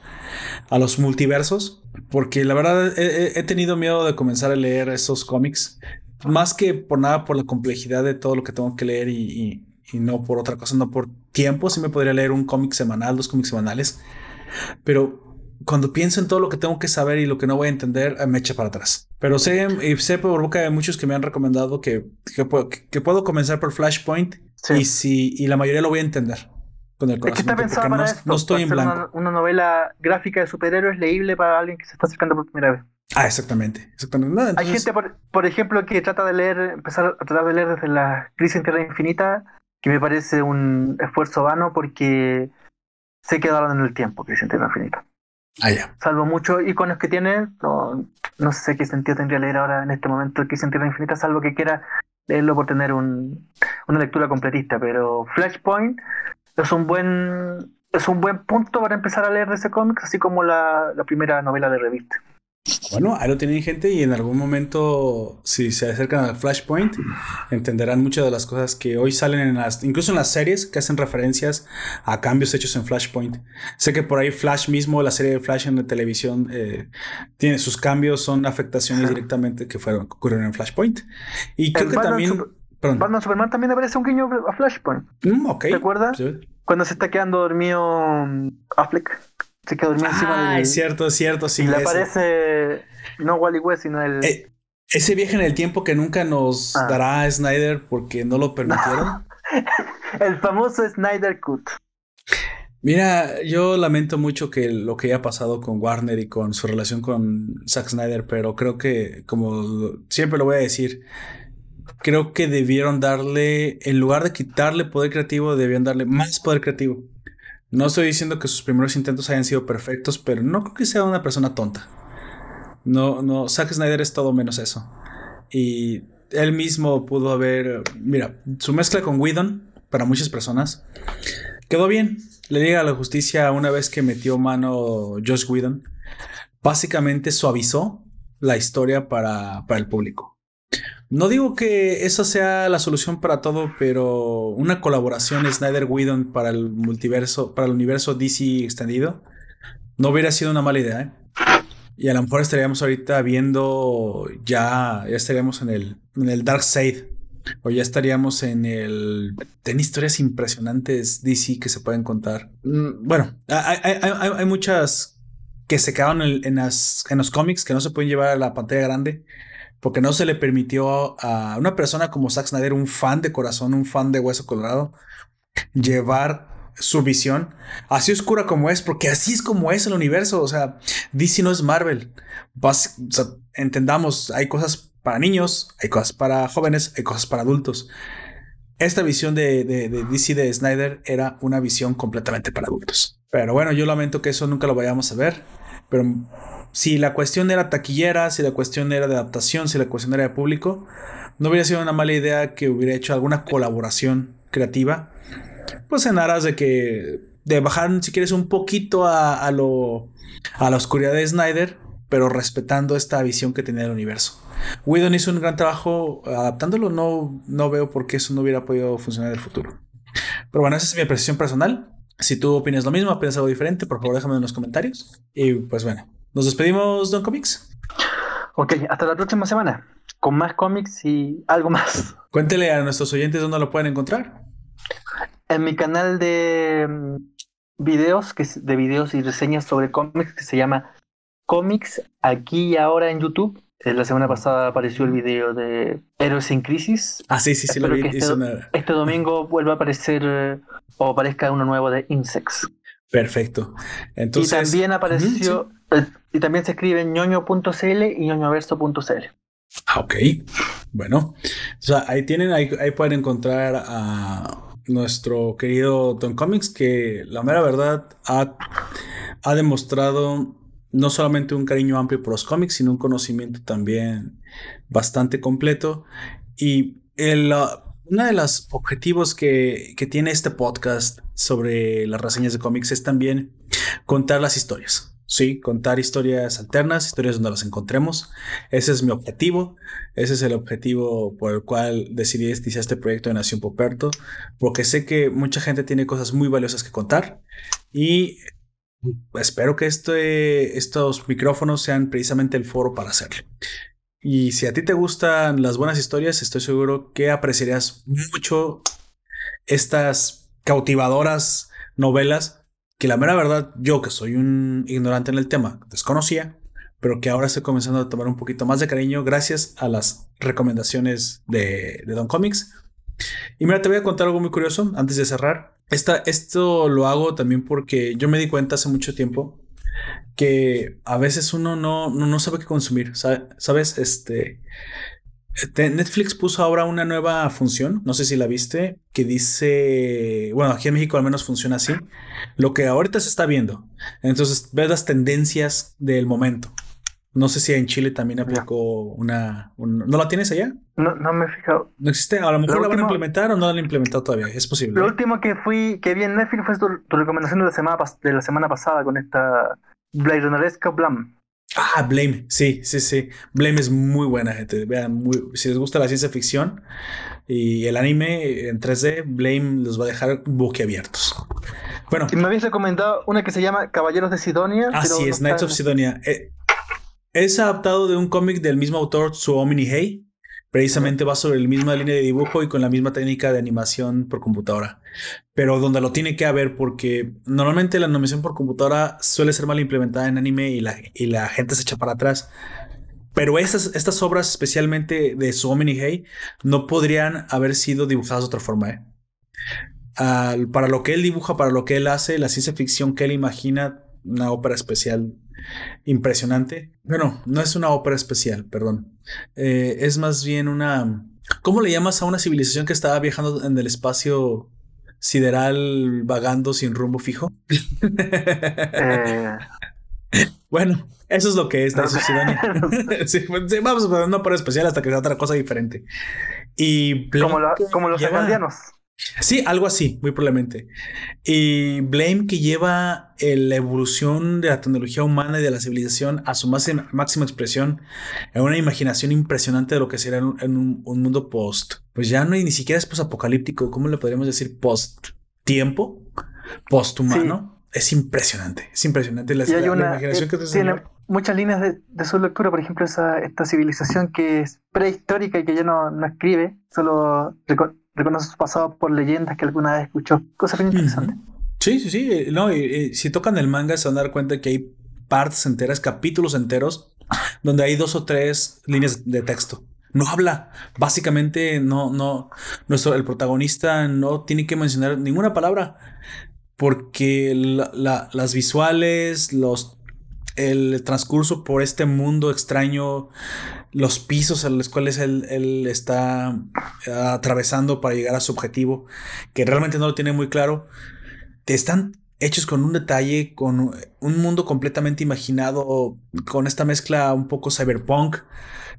a los multiversos. Porque la verdad he, tenido miedo de comenzar a leer esos cómics. Más que por nada por la complejidad de todo lo que tengo que leer y, y, no por otra cosa, no por tiempo. Sí me podría leer un cómic semanal, dos cómics semanales. Pero cuando pienso en todo lo que tengo que saber y lo que no voy a entender, me echa para atrás. Pero sé, y sé por boca de muchos que me han recomendado que, que, puedo, comenzar por Flashpoint y, si, y la mayoría lo voy a entender con el corazón. Es que está pensado para no, esto, no estoy en blanco. Una, novela gráfica de superhéroes leíble para alguien que se está acercando por primera vez. Ah, exactamente. exactamente. Hay gente, por, ejemplo, que trata de leer, empezar a tratar de leer desde la crisis en Tierra Infinita, que me parece un esfuerzo vano porque se quedaron en el tiempo, crisis en Tierra Infinita. Ah. Salvo muchos iconos que tiene, no, sé qué sentido tendría leer ahora en este momento en Tierra Infinita, salvo que quiera leerlo por tener un, una lectura completista, pero Flashpoint es un buen es un buen punto para empezar a leer ese cómic, así como la, la primera novela de revista. Bueno, ahí lo tienen gente y en algún momento, si se acercan al Flashpoint, entenderán muchas de las cosas que hoy salen en las, incluso en las series que hacen referencias a cambios hechos en Flashpoint. Sé que por ahí Flash mismo, la serie de Flash en la televisión, eh, tiene sus cambios, son afectaciones directamente que fueron, ocurrieron en Flashpoint. Y creo que también... Batman Superman también aparece un guiño a Flashpoint. Mm, ¿Te acuerdas? Cuando se está quedando dormido mm, Affleck. Se quedó dormido encima del. cierto, cierto, sí. Y le aparece no Wally West, sino el. Eh, ese viaje en el tiempo que nunca nos ah. dará Snyder porque no lo permitieron. el famoso Snyder Cut. Mira, yo lamento mucho que lo que haya pasado con Warner y con su relación con Zack Snyder, pero creo que, como siempre lo voy a decir, creo que debieron darle, en lugar de quitarle poder creativo, debían darle más poder creativo. No estoy diciendo que sus primeros intentos hayan sido perfectos, pero no creo que sea una persona tonta. No, no, Zack Snyder es todo menos eso. Y él mismo pudo haber, mira, su mezcla con Whedon, para muchas personas, quedó bien. Le llega a la justicia una vez que metió mano Josh Whedon. Básicamente suavizó la historia para, para el público. No digo que esa sea la solución para todo, pero una colaboración Snyder Whedon para el multiverso, para el universo DC extendido, no hubiera sido una mala idea. ¿eh? Y a lo mejor estaríamos ahorita viendo ya, ya estaríamos en el, en el Dark Side. O ya estaríamos en el. Ten historias impresionantes DC que se pueden contar. Mm, bueno, hay, muchas que se quedaron en, en los cómics que no se pueden llevar a la pantalla grande porque no se le permitió a una persona como Zack Snyder, un fan de corazón, un fan de Hueso Colorado, llevar su visión así oscura como es, porque así es como es el universo. O sea, DC no es Marvel. entendamos, hay cosas para niños, hay cosas para jóvenes, hay cosas para adultos. Esta visión de, de, de, DC de Snyder era una visión completamente para adultos. Pero bueno, yo lamento que eso nunca lo vayamos a ver. Pero si la cuestión era taquillera, si la cuestión era de adaptación, si la cuestión era de público, no hubiera sido una mala idea que hubiera hecho alguna colaboración creativa. Pues en aras de que. de bajar, si quieres, un poquito a, lo. a la oscuridad de Snyder, pero respetando esta visión que tenía del universo. Whedon hizo un gran trabajo adaptándolo, no, no veo por qué eso no hubiera podido funcionar en el futuro. Pero bueno, esa es mi apreciación personal. Si tú opinas lo mismo, opinas algo diferente, por favor déjame en los comentarios. Y pues bueno, nos despedimos, Don Comics. Ok, hasta la próxima semana, con más cómics y algo más. Cuéntele a nuestros oyentes dónde lo pueden encontrar. En mi canal de mm, videos, que de videos y reseñas sobre cómics, que se llama Comics aquí y ahora en YouTube. Eh, la semana pasada apareció el video de Héroes en Crisis. Ah, sí, sí, sí, lo vi. Este, este, domingo vuelve a aparecer eh, o aparezca uno nuevo de Insects. Perfecto. Entonces, y también apareció, y también se escribe ñoño.cl y ñoñoverso.cl. Ah, ok. Bueno, o ahí tienen, ahí, pueden encontrar a nuestro querido Don Comics que la mera verdad ha, ha demostrado no solamente un cariño amplio por los cómics, sino un conocimiento también bastante completo. Y el, uno de los objetivos que, que, tiene este podcast sobre las reseñas de cómics es también contar las historias. Sí, contar historias alternas, historias donde las encontremos. Ese es mi objetivo. Ese es el objetivo por el cual decidí iniciar este proyecto de Nación Poperto, porque sé que mucha gente tiene cosas muy valiosas que contar y espero que este, estos micrófonos sean precisamente el foro para hacerlo. Y si a ti te gustan las buenas historias, estoy seguro que apreciarías mucho estas cautivadoras novelas que la mera verdad, yo que soy un ignorante en el tema, desconocía, pero que ahora estoy comenzando a tomar un poquito más de cariño gracias a las recomendaciones de, Don Comics. Y mira, te voy a contar algo muy curioso antes de cerrar. Esta, esto lo hago también porque yo me di cuenta hace mucho tiempo que a veces uno no, no, sabe qué consumir, ¿sabes? Este, Netflix puso ahora una nueva función, no sé si la viste, que dice, bueno, aquí en México al menos funciona así, lo que ahorita se está viendo. Entonces ves las tendencias del momento. No sé si en Chile también aplicó una, ¿No la tienes allá? No, no me he fijado. ¿No existe? A lo mejor la van a implementar o no la han implementado todavía. Es posible. Lo último que fui, que vi en Netflix fue tu, recomendación de la semana, de la semana pasada con esta Blade Runneresca Blam. Ah, Blame, sí, sí, sí. Blame es muy buena, gente. Vean, muy, si les gusta la ciencia ficción y el anime en 3D, Blame los va a dejar boquiabiertos. Bueno. Y me habías recomendado una que se llama Caballeros de Sidonia. Ah, sí, es Knights of Sidonia. Eh, es adaptado de un cómic del mismo autor, Suomini Hei. Precisamente va sobre la misma línea de dibujo y con la misma técnica de animación por computadora. Pero donde lo tiene que haber porque normalmente la animación por computadora suele ser mal implementada en anime y la, y la gente se echa para atrás. Pero estas, estas obras, especialmente de Suomi Hei, no podrían haber sido dibujadas de otra forma. ¿eh? para lo que él dibuja, para lo que él hace, la ciencia ficción que él imagina, una ópera especial impresionante. Bueno, no es una ópera especial, perdón. Eh, es más bien una... ¿Cómo le llamas a una civilización que estaba viajando en el espacio sideral vagando sin rumbo fijo? Eh. Bueno, eso es lo que es la sí, vamos a una ópera especial hasta que sea otra cosa diferente. Y como, como los lleva... Sí, algo así, muy probablemente. Y Blame que lleva la evolución de la tecnología humana y de la civilización a su máxima, máxima expresión en una imaginación impresionante de lo que será en, un, mundo post. Pues ya no hay ni siquiera es post-apocalíptico, ¿cómo le podríamos decir? Post-tiempo, post-humano. Es impresionante, es impresionante la, imaginación que tiene muchas líneas de, su lectura, por ejemplo, esa, esta civilización que es prehistórica y que ya no, no escribe, solo reconoce su pasado por leyendas que alguna vez escuchó. Cosa bien interesante. Sí, sí, sí. No, y, si tocan el manga se van a dar cuenta que hay partes enteras, capítulos enteros, donde hay dos o tres líneas de texto. No habla. Básicamente, no, no. Nuestro, el protagonista no tiene que mencionar ninguna palabra. Porque las visuales, los el transcurso por este mundo extraño, los pisos a los cuales él, está atravesando para llegar a su objetivo, que realmente no lo tiene muy claro, están hechos con un detalle, con un mundo completamente imaginado, con esta mezcla un poco cyberpunk,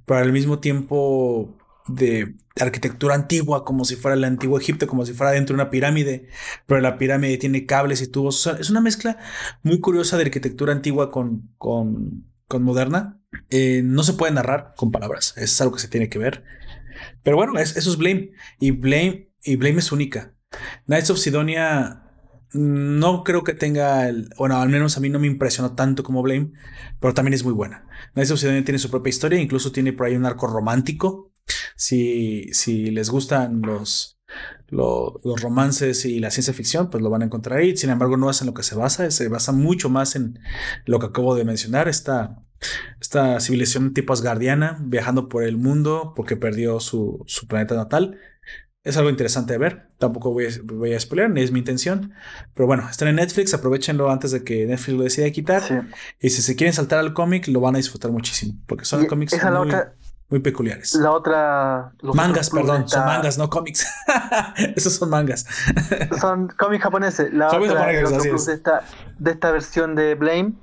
pero al mismo tiempo de arquitectura antigua, como si fuera el antiguo Egipto, como si fuera dentro de una pirámide, pero la pirámide tiene cables y tubos. es una mezcla muy curiosa de arquitectura antigua con, con, con moderna. Eh, no se puede narrar con palabras, es algo que se tiene que ver. Pero bueno, eso es Blame. Y Blame, y Blame es única. Knights of Sidonia no creo que tenga el. Bueno, al menos a mí no me impresionó tanto como Blame, pero también es muy buena. Knights of Sidonia tiene su propia historia, incluso tiene por ahí un arco romántico si, si les gustan los, los, romances y la ciencia ficción, pues lo van a encontrar ahí. Sin embargo, no es en lo que se basa, se basa mucho más en lo que acabo de mencionar, esta, esta civilización tipo asgardiana viajando por el mundo porque perdió su, su planeta natal. Es algo interesante de ver. Tampoco voy a, voy a spoiler, ni es mi intención. Pero bueno, están en Netflix, aprovechenlo antes de que Netflix lo decida quitar. Y si se quieren saltar al cómic, lo van a disfrutar muchísimo. Porque son cómics muy peculiares. La otra. Mangas, perdón, son mangas, no cómics. Esos son mangas. son cómics japoneses. La otra, de, esta, de esta versión de Blame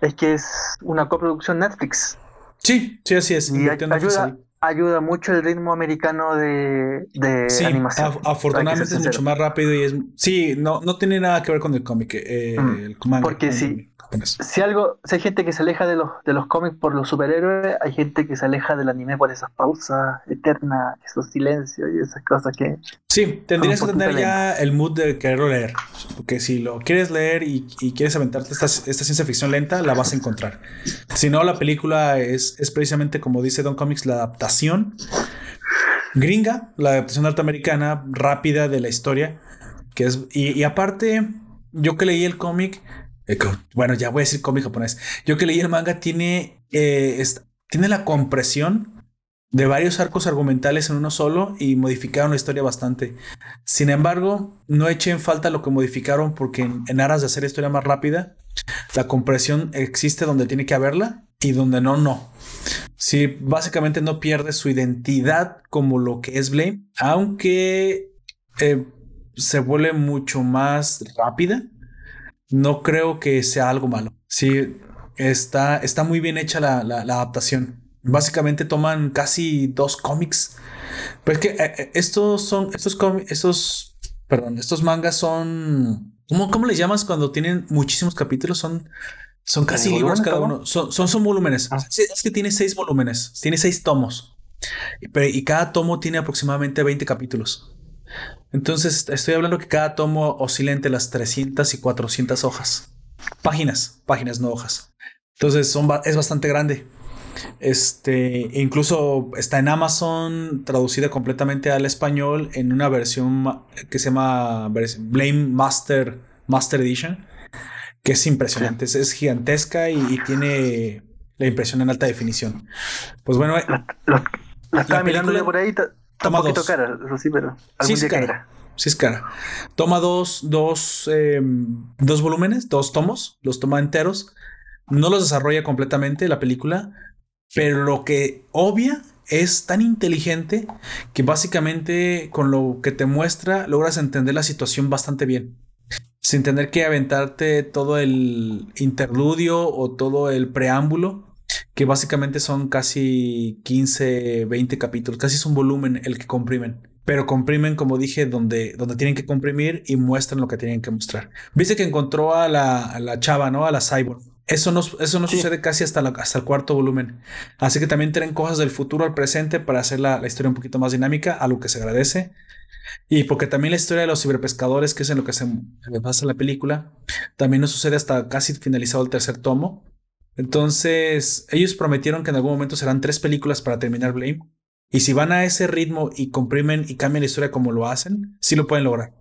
es que es una coproducción Netflix. Sí, sí, así es. Y ayuda, ayuda mucho el ritmo americano de, de sí, animación. afortunadamente es mucho más rápido y es. Sí, no, no tiene nada que ver con el cómic. Eh, mm. el Sí. Si algo, si hay gente que se aleja de los, de los cómics por los superhéroes, hay gente que se aleja del anime por esas pausas eternas, esos silencios y esas cosas que. Sí, tendrías que tener ya el mood de quererlo leer. Porque si lo quieres leer y, quieres aventarte esta, esta, ciencia ficción lenta, la vas a encontrar. Si no, la película es, es precisamente como dice Don Comics, la adaptación gringa, la adaptación norteamericana rápida de la historia. Que es, y, y aparte, yo que leí el cómic bueno, ya voy a decir cómic japonés. Yo que leí el manga, tiene, eh, tiene la compresión de varios arcos argumentales en uno solo y modificaron la historia bastante. Sin embargo, no eché en falta lo que modificaron porque en, aras de hacer historia más rápida, la compresión existe donde tiene que haberla y donde no, no. Sí, básicamente no pierde su identidad como lo que es Blame, aunque eh, se vuelve mucho más rápida no creo que sea algo malo. Sí, está, está muy bien hecha la, adaptación. Básicamente toman casi dos cómics. Pero es que eh, eh, estos son, estos estos, perdón, estos mangas son, ¿cómo, ¿cómo les llamas cuando tienen muchísimos capítulos? Son, son casi libros cada uno. Son, son, volúmenes. Ah. es que tiene seis volúmenes, tiene seis tomos. Y, y cada tomo tiene aproximadamente 20 capítulos. Entonces, estoy hablando que cada tomo oscila entre las 300 y 400 hojas. Páginas, páginas, no hojas. Entonces, son, es bastante grande. Este, incluso está en Amazon, traducida completamente al español en una versión que se llama Blame Master, Master Edition, que es impresionante, es, gigantesca y, tiene la impresión en alta definición. Pues bueno, la, estaba mirando por ahí, Toma dos. cara, sí, pero sí es cara. Sí es cara. Toma dos, dos, em, dos volúmenes, dos tomos, los toma enteros. No los desarrolla completamente la película, pero lo que obvia es tan inteligente que básicamente con lo que te muestra logras entender la situación bastante bien. Sin tener que aventarte todo el interludio o todo el preámbulo que básicamente son casi 15, 20 capítulos, casi es un volumen el que comprimen. Pero comprimen, como dije, donde, donde tienen que comprimir y muestran lo que tienen que mostrar. Viste que encontró a la, chava, ¿no? A la cyborg. Eso no, eso no sucede casi hasta, hasta el cuarto volumen. Así que también tienen cosas del futuro al presente para hacer la, la historia un poquito más dinámica, a lo que se agradece. Y porque también la historia de los ciberpescadores, que es en lo que se pasa en la película, también no sucede hasta casi finalizado el tercer tomo. Entonces, ellos prometieron que en algún momento serán tres películas para terminar Blame. Y si van a ese ritmo y comprimen y cambian la historia como lo hacen, sí lo pueden lograr.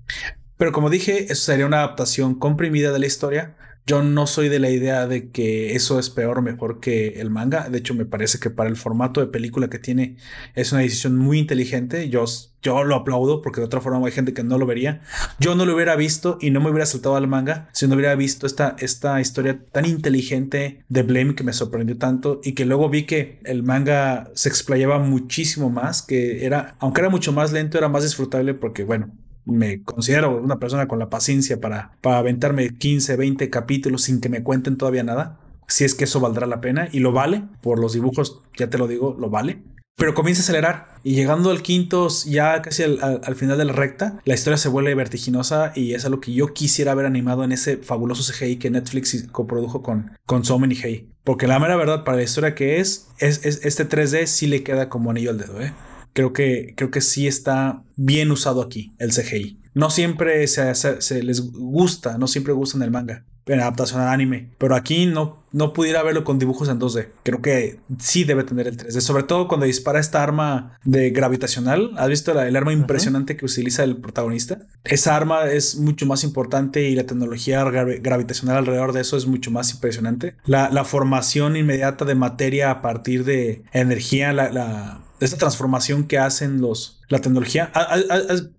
Pero como dije, eso sería una adaptación comprimida de la historia yo no soy de la idea de que eso es peor o mejor que el manga. De hecho, me parece que para el formato de película que tiene es una decisión muy inteligente. Yo, yo lo aplaudo porque de otra forma hay gente que no lo vería. Yo no lo hubiera visto y no me hubiera saltado al manga si no hubiera visto esta, esta historia tan inteligente de Blame que me sorprendió tanto y que luego vi que el manga se explayaba muchísimo más, que era, aunque era mucho más lento, era más disfrutable porque, bueno, me considero una persona con la paciencia para, para aventarme 15, 20 capítulos sin que me cuenten todavía nada. Si es que eso valdrá la pena y lo vale, por los dibujos, ya te lo digo, lo vale. Pero comienza a acelerar y llegando al quinto, ya casi al, final de la recta, la historia se vuelve vertiginosa y es algo que yo quisiera haber animado en ese fabuloso CGI que Netflix coprodujo con, con So Many Hey. Porque la mera verdad, para la historia que es, es, es este 3D sí le queda como anillo al dedo, ¿eh? Creo que, creo que sí está bien usado aquí el CGI. No siempre se, se, les gusta, no siempre gustan el manga en adaptación al anime, pero aquí no, no pudiera verlo con dibujos en 2D. Creo que sí debe tener el 3D, sobre todo cuando dispara esta arma de gravitacional. ¿Has visto el arma impresionante que utiliza el protagonista? Esa arma es mucho más importante y la tecnología gravitacional alrededor de eso es mucho más impresionante. La, la formación inmediata de materia a partir de energía, la, la esta transformación que hacen los, la tecnología.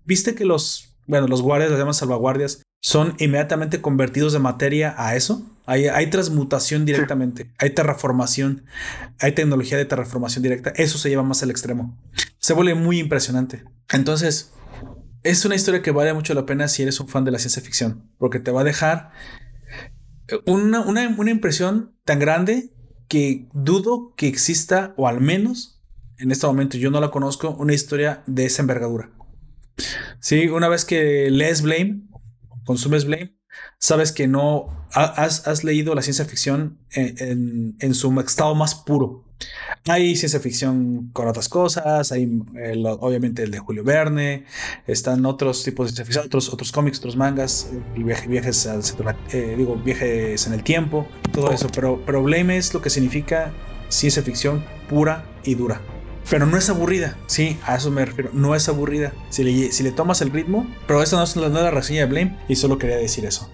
¿Viste que los, bueno, los guardias, las llaman salvaguardias, son inmediatamente convertidos de materia a eso? Hay, hay transmutación directamente, hay terraformación, hay tecnología de terraformación directa. Eso se lleva más al extremo. Se vuelve muy impresionante. Entonces, es una historia que vale mucho la pena si eres un fan de la ciencia ficción, porque te va a dejar una, una, una impresión tan grande que dudo que exista, o al menos en este momento yo no la conozco, una historia de esa envergadura. Sí, una vez que lees Blame, consumes Blame, sabes que no has, leído la ciencia ficción en, su estado más puro. Hay ciencia ficción con otras cosas, hay obviamente el de Julio Verne, están otros tipos de ciencia ficción, otros, cómics, otros mangas, viajes, eh, digo, viajes en el tiempo, todo eso, pero, pero Blame es lo que significa ciencia ficción pura y dura. Pero no es aburrida, sí, a eso me refiero, no es aburrida. Si le, si le tomas el ritmo, pero esta no es la nueva reseña de Blame y solo quería decir eso.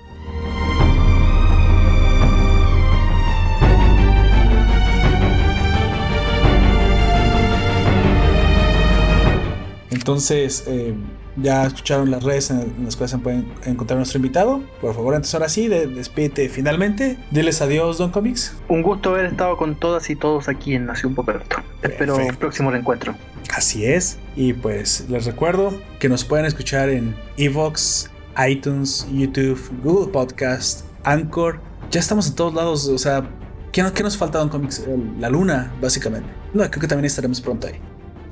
Entonces, eh, ya escucharon las redes en, las cuales se pueden encontrar nuestro invitado. Por favor, antes ahora sí, de, despídete finalmente. Diles adiós, Don Comics. Un gusto haber estado con todas y todos aquí en Nación Poperto. Espero el próximo reencuentro. Así es. Y pues les recuerdo que nos pueden escuchar en Evox, iTunes, YouTube, Google Podcast, Anchor. Ya estamos en todos lados. O sea, ¿qué, qué nos falta, Don Comics? La luna, básicamente. No, creo que también estaremos pronto ahí.